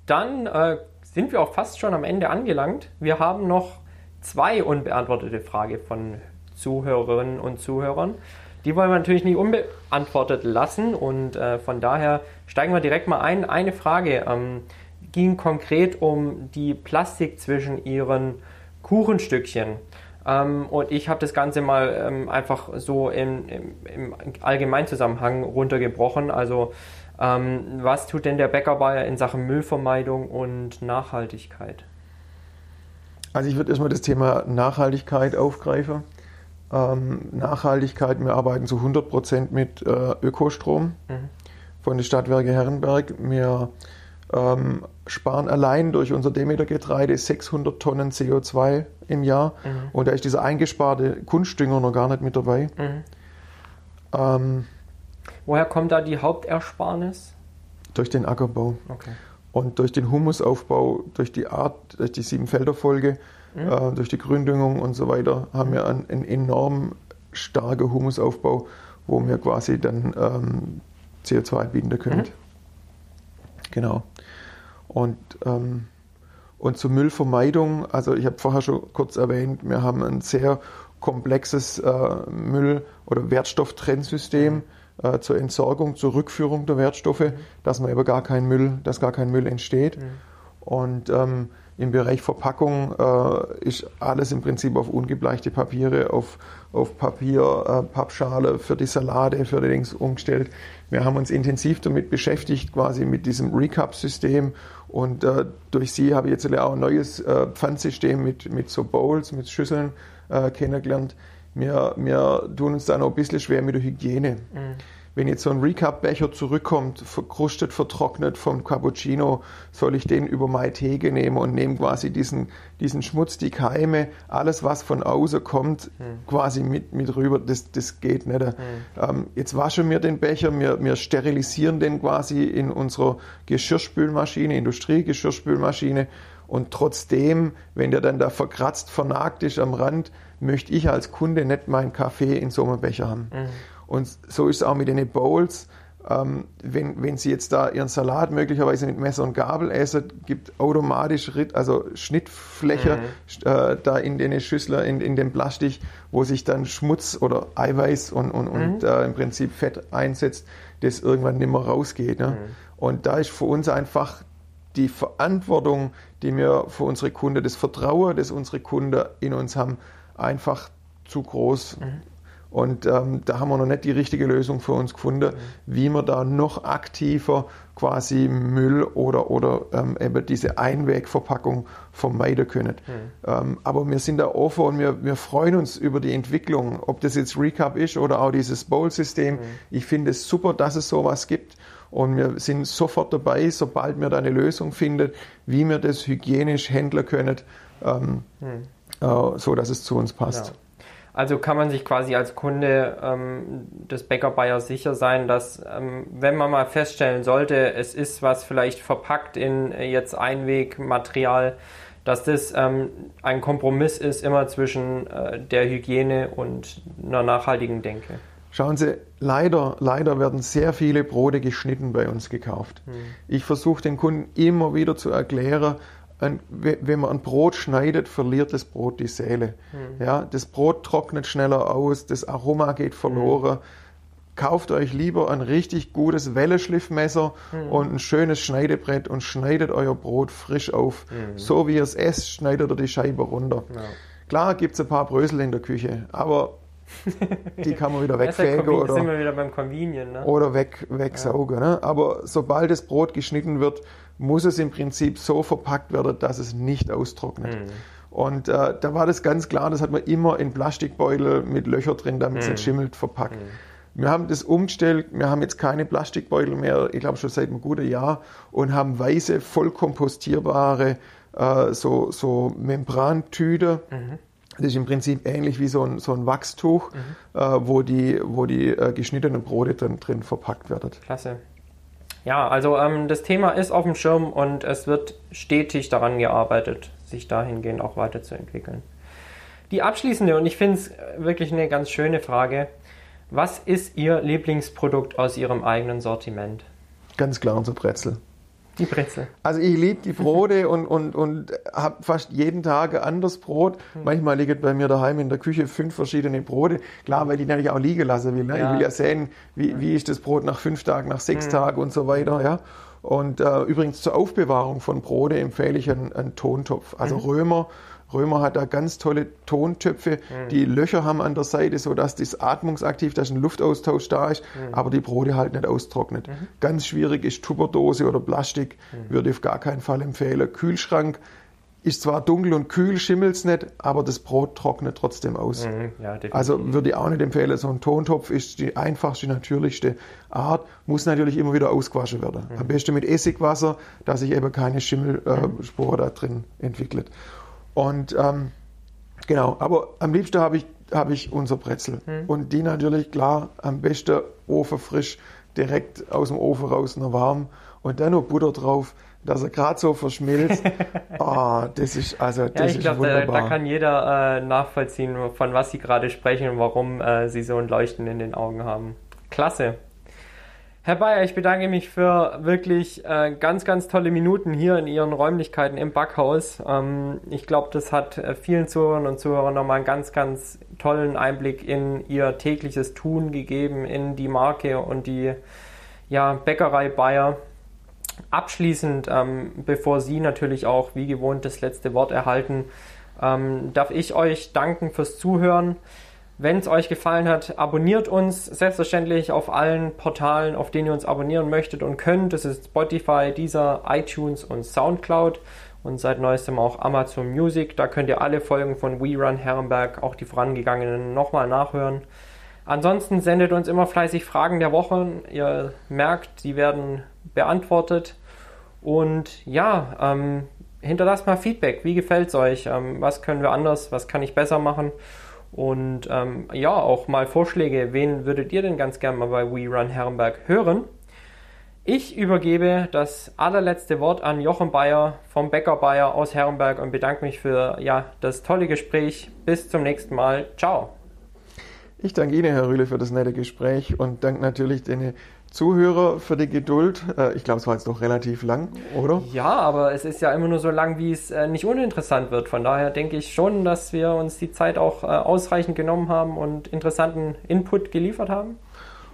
Dann äh, sind wir auch fast schon am Ende angelangt. Wir haben noch zwei unbeantwortete Fragen von Zuhörerinnen und Zuhörern. Die wollen wir natürlich nicht unbeantwortet lassen und äh, von daher steigen wir direkt mal ein. Eine Frage ähm, ging konkret um die Plastik zwischen ihren Kuchenstückchen. Ähm, und ich habe das Ganze mal ähm, einfach so im, im, im Allgemeinzusammenhang runtergebrochen. Also ähm, was tut denn der Bäckerbayer in Sachen Müllvermeidung und Nachhaltigkeit? Also ich würde erstmal das Thema Nachhaltigkeit aufgreifen. Ähm, Nachhaltigkeit, wir arbeiten zu 100% mit äh, Ökostrom Mhm. von den Stadtwerke Herrenberg. Wir ähm, sparen allein durch unser Demeter-Getreide 600 Tonnen CO2 im Jahr. Mhm. Und da ist dieser eingesparte Kunstdünger noch gar nicht mit dabei. Mhm. Ähm, Woher kommt da die Hauptersparnis? durch den Ackerbau. Okay. Und durch den Humusaufbau, durch die Art, durch die Siebenfelderfolge, äh, durch die Gründüngung und so weiter, haben wir einen, einen enorm starken Humusaufbau, wo wir quasi dann ähm, CO2 binden können. Genau. Und, ähm, und zur Müllvermeidung, also ich habe vorher schon kurz erwähnt, wir haben ein sehr komplexes äh, Müll- oder Wertstofftrennsystem äh, zur Entsorgung, zur Rückführung der Wertstoffe, dass man eben gar kein Müll, dass gar kein Müll entsteht. Und ähm, im Bereich Verpackung äh, ist alles im Prinzip auf ungebleichte Papiere, auf, auf Papier, äh, Pappschale für die Salate, für die Dings umgestellt. Wir haben uns intensiv damit beschäftigt, quasi mit diesem Recap-System. Und äh, durch sie habe ich jetzt auch ein neues äh, Pfandsystem mit, mit so Bowls, mit Schüsseln äh, kennengelernt. Wir, wir tun uns da noch ein bisschen schwer mit der Hygiene. Wenn jetzt so ein Recap-Becher zurückkommt, verkrustet, vertrocknet vom Cappuccino, soll ich den über meine Theke nehmen und nehme quasi diesen, diesen Schmutz, die Keime, alles, was von außen kommt, quasi mit, mit rüber. Das, das geht nicht. Ähm, jetzt waschen wir den Becher, wir, wir sterilisieren den quasi in unserer Geschirrspülmaschine, Industriegeschirrspülmaschine. Und trotzdem, wenn der dann da verkratzt, vernagt ist am Rand, möchte ich als Kunde nicht meinen Kaffee in so einem Becher haben. Und so ist es auch mit den Bowls. Ähm, wenn, wenn Sie jetzt da Ihren Salat möglicherweise mit Messer und Gabel essen, gibt automatisch Ritt, also Schnittfläche äh, da in den Schüssler, in, in dem Plastik, wo sich dann Schmutz oder Eiweiß und, und, und äh, im Prinzip Fett einsetzt, das irgendwann nicht mehr rausgeht. Ne? Und da ist für uns einfach die Verantwortung, die wir für unsere Kunden, das Vertrauen, das unsere Kunden in uns haben, einfach zu groß. Und ähm, da haben wir noch nicht die richtige Lösung für uns gefunden, wie wir da noch aktiver quasi Müll oder, oder ähm, eben diese Einwegverpackung vermeiden können. Ähm, aber wir sind da offen und wir, wir freuen uns über die Entwicklung, ob das jetzt Recap ist oder auch dieses Bowl-System. Ich finde es super, dass es sowas gibt. Und wir sind sofort dabei, sobald wir da eine Lösung finden, wie wir das hygienisch handeln können, ähm, äh, so dass es zu uns passt. Ja. Also kann man sich quasi als Kunde ähm, des Bäcker Bayer sicher sein, dass ähm, wenn man mal feststellen sollte, es ist was vielleicht verpackt in äh, jetzt Einwegmaterial, dass das ähm, ein Kompromiss ist immer zwischen äh, der Hygiene und einer nachhaltigen Denke. Schauen Sie, leider, leider werden sehr viele Brote geschnitten bei uns gekauft. Ich versuche den Kunden immer wieder zu erklären, ein, wenn man ein Brot schneidet, verliert das Brot die Seele. Mhm. Ja, das Brot trocknet schneller aus, das Aroma geht verloren. Mhm. Kauft euch lieber ein richtig gutes Welleschliffmesser mhm. und ein schönes Schneidebrett und schneidet euer Brot frisch auf. Mhm. So wie ihr es esst, schneidet ihr die Scheibe runter. Ja. Klar gibt es ein paar Brösel in der Küche, aber die kann man wieder wegfegen oder, wieder ne? oder weg, wegsaugen. Ja. Ne? Aber sobald das Brot geschnitten wird, muss es im Prinzip so verpackt werden, dass es nicht austrocknet. Mhm. Und äh, da war das ganz klar, das hat man immer in Plastikbeutel mit Löcher drin, damit es mhm. nicht schimmelt, verpackt. Mhm. Wir haben das umgestellt, wir haben jetzt keine Plastikbeutel mehr, ich glaube schon seit einem guten Jahr, und haben weiße, voll kompostierbare äh, so, so Membrantüte. Mhm. Das ist im Prinzip ähnlich wie so ein, so ein Wachstuch, mhm. äh, wo die, wo die äh, geschnittenen Brote drin, drin verpackt werden. Klasse. Ja, also ähm, das Thema ist auf dem Schirm und es wird stetig daran gearbeitet, sich dahingehend auch weiterzuentwickeln. Die abschließende, und ich finde es wirklich eine ganz schöne Frage, was ist Ihr Lieblingsprodukt aus Ihrem eigenen Sortiment? Ganz klar unser Brezel. Die Brezel. Also ich liebe die Brote und, und, und habe fast jeden Tag ein anderes Brot. Hm. Manchmal liegen bei mir daheim in der Küche fünf verschiedene Brote. Klar, weil ich natürlich auch liegen lassen will. Ne? Ja. Ich will ja sehen, wie, wie ist das Brot nach fünf Tagen, nach sechs mhm. Tagen und so weiter. Ja? Und äh, übrigens zur Aufbewahrung von Brote empfehle ich einen, einen Tontopf. Also mhm. Römer Römer hat da ganz tolle Tontöpfe, mhm. die Löcher haben an der Seite, sodass das atmungsaktiv, dass ein Luftaustausch da ist, mhm. aber die Brote halt nicht austrocknet. Mhm. Ganz schwierig ist Tupperdose oder Plastik, mhm. würde ich auf gar keinen Fall empfehlen. Kühlschrank ist zwar dunkel und kühl, schimmelt es nicht, aber das Brot trocknet trotzdem aus. Mhm. Ja, also würde ich auch nicht empfehlen. So ein Tontopf ist die einfachste, natürlichste Art, muss natürlich immer wieder ausgewaschen werden. Mhm. Am besten mit Essigwasser, dass sich eben keine Schimmelspur äh, da drin entwickelt. Und ähm, genau, aber am liebsten habe ich, hab ich unser Brezel. Mhm. Und die natürlich, klar, am besten Ofen frisch, direkt aus dem Ofen raus, noch warm. Und dann noch Butter drauf, dass er gerade so verschmilzt. oh, das ist also das ja, ich glaube, da, da, kann jeder äh, nachvollziehen, von was Sie gerade sprechen und warum äh, Sie so ein Leuchten in den Augen haben. Klasse. Herr Bayer, ich bedanke mich für wirklich äh, ganz, ganz tolle Minuten hier in Ihren Räumlichkeiten im Backhaus. Ähm, ich glaube, das hat äh, vielen Zuhörern und Zuhörern nochmal einen ganz, ganz tollen Einblick in Ihr tägliches Tun gegeben, in die Marke und die ja, Bäckerei Bayer. Abschließend, ähm, bevor Sie natürlich auch wie gewohnt das letzte Wort erhalten, ähm, darf ich euch danken fürs Zuhören. Wenn es euch gefallen hat, abonniert uns selbstverständlich auf allen Portalen, auf denen ihr uns abonnieren möchtet und könnt. Das ist Spotify, Deezer, iTunes und Soundcloud und seit neuestem auch Amazon Music. Da könnt ihr alle Folgen von We Run Herrenberg, auch die vorangegangenen, nochmal nachhören. Ansonsten sendet uns immer fleißig Fragen der Woche. Ihr merkt, die werden beantwortet. Und ja, ähm, hinterlasst mal Feedback. Wie gefällt es euch? Ähm, was können wir anders? Was kann ich besser machen? Und ähm, ja, auch mal Vorschläge, wen würdet ihr denn ganz gerne mal bei We Run Herrenberg hören? Ich übergebe das allerletzte Wort an Jochen Bayer vom Bäcker Bayer aus Herrenberg und bedanke mich für ja, das tolle Gespräch. Bis zum nächsten Mal. Ciao. Ich danke Ihnen, Herr Rühle, für das nette Gespräch und danke natürlich den Zuhörer für die Geduld. Äh, ich glaube, es war jetzt noch relativ lang, oder? Ja, aber es ist ja immer nur so lang, wie es äh, nicht uninteressant wird. Von daher denke ich schon, dass wir uns die Zeit auch äh, ausreichend genommen haben und interessanten Input geliefert haben.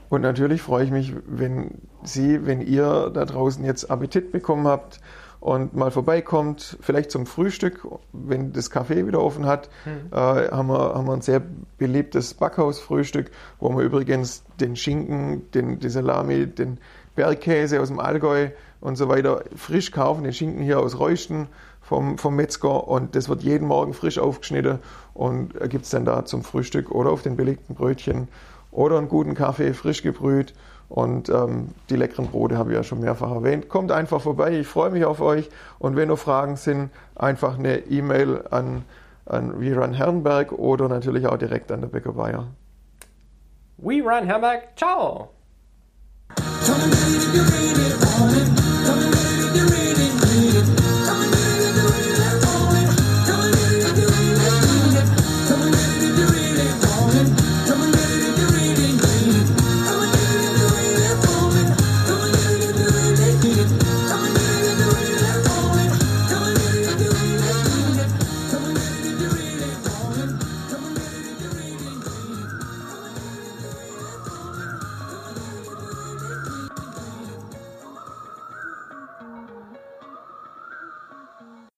Und natürlich freue ich mich, wenn Sie, wenn ihr da draußen jetzt Appetit bekommen habt und mal vorbeikommt, vielleicht zum Frühstück, wenn das Café wieder offen hat, mhm. äh, haben, wir, haben wir ein sehr beliebtes Backhausfrühstück, wo wir übrigens den Schinken, den, die Salami, den Bergkäse aus dem Allgäu und so weiter frisch kaufen, den Schinken hier aus Reusten vom, vom Metzger und das wird jeden Morgen frisch aufgeschnitten und gibt es dann da zum Frühstück oder auf den belegten Brötchen oder einen guten Kaffee frisch gebrüht und ähm, die leckeren Brote habe ich ja schon mehrfach erwähnt. Kommt einfach vorbei, ich freue mich auf euch. Und wenn noch Fragen sind, einfach eine E-Mail an, an We Run Herrenberg oder natürlich auch direkt an der Bäcker Bayer. We Run Herrenberg, ciao!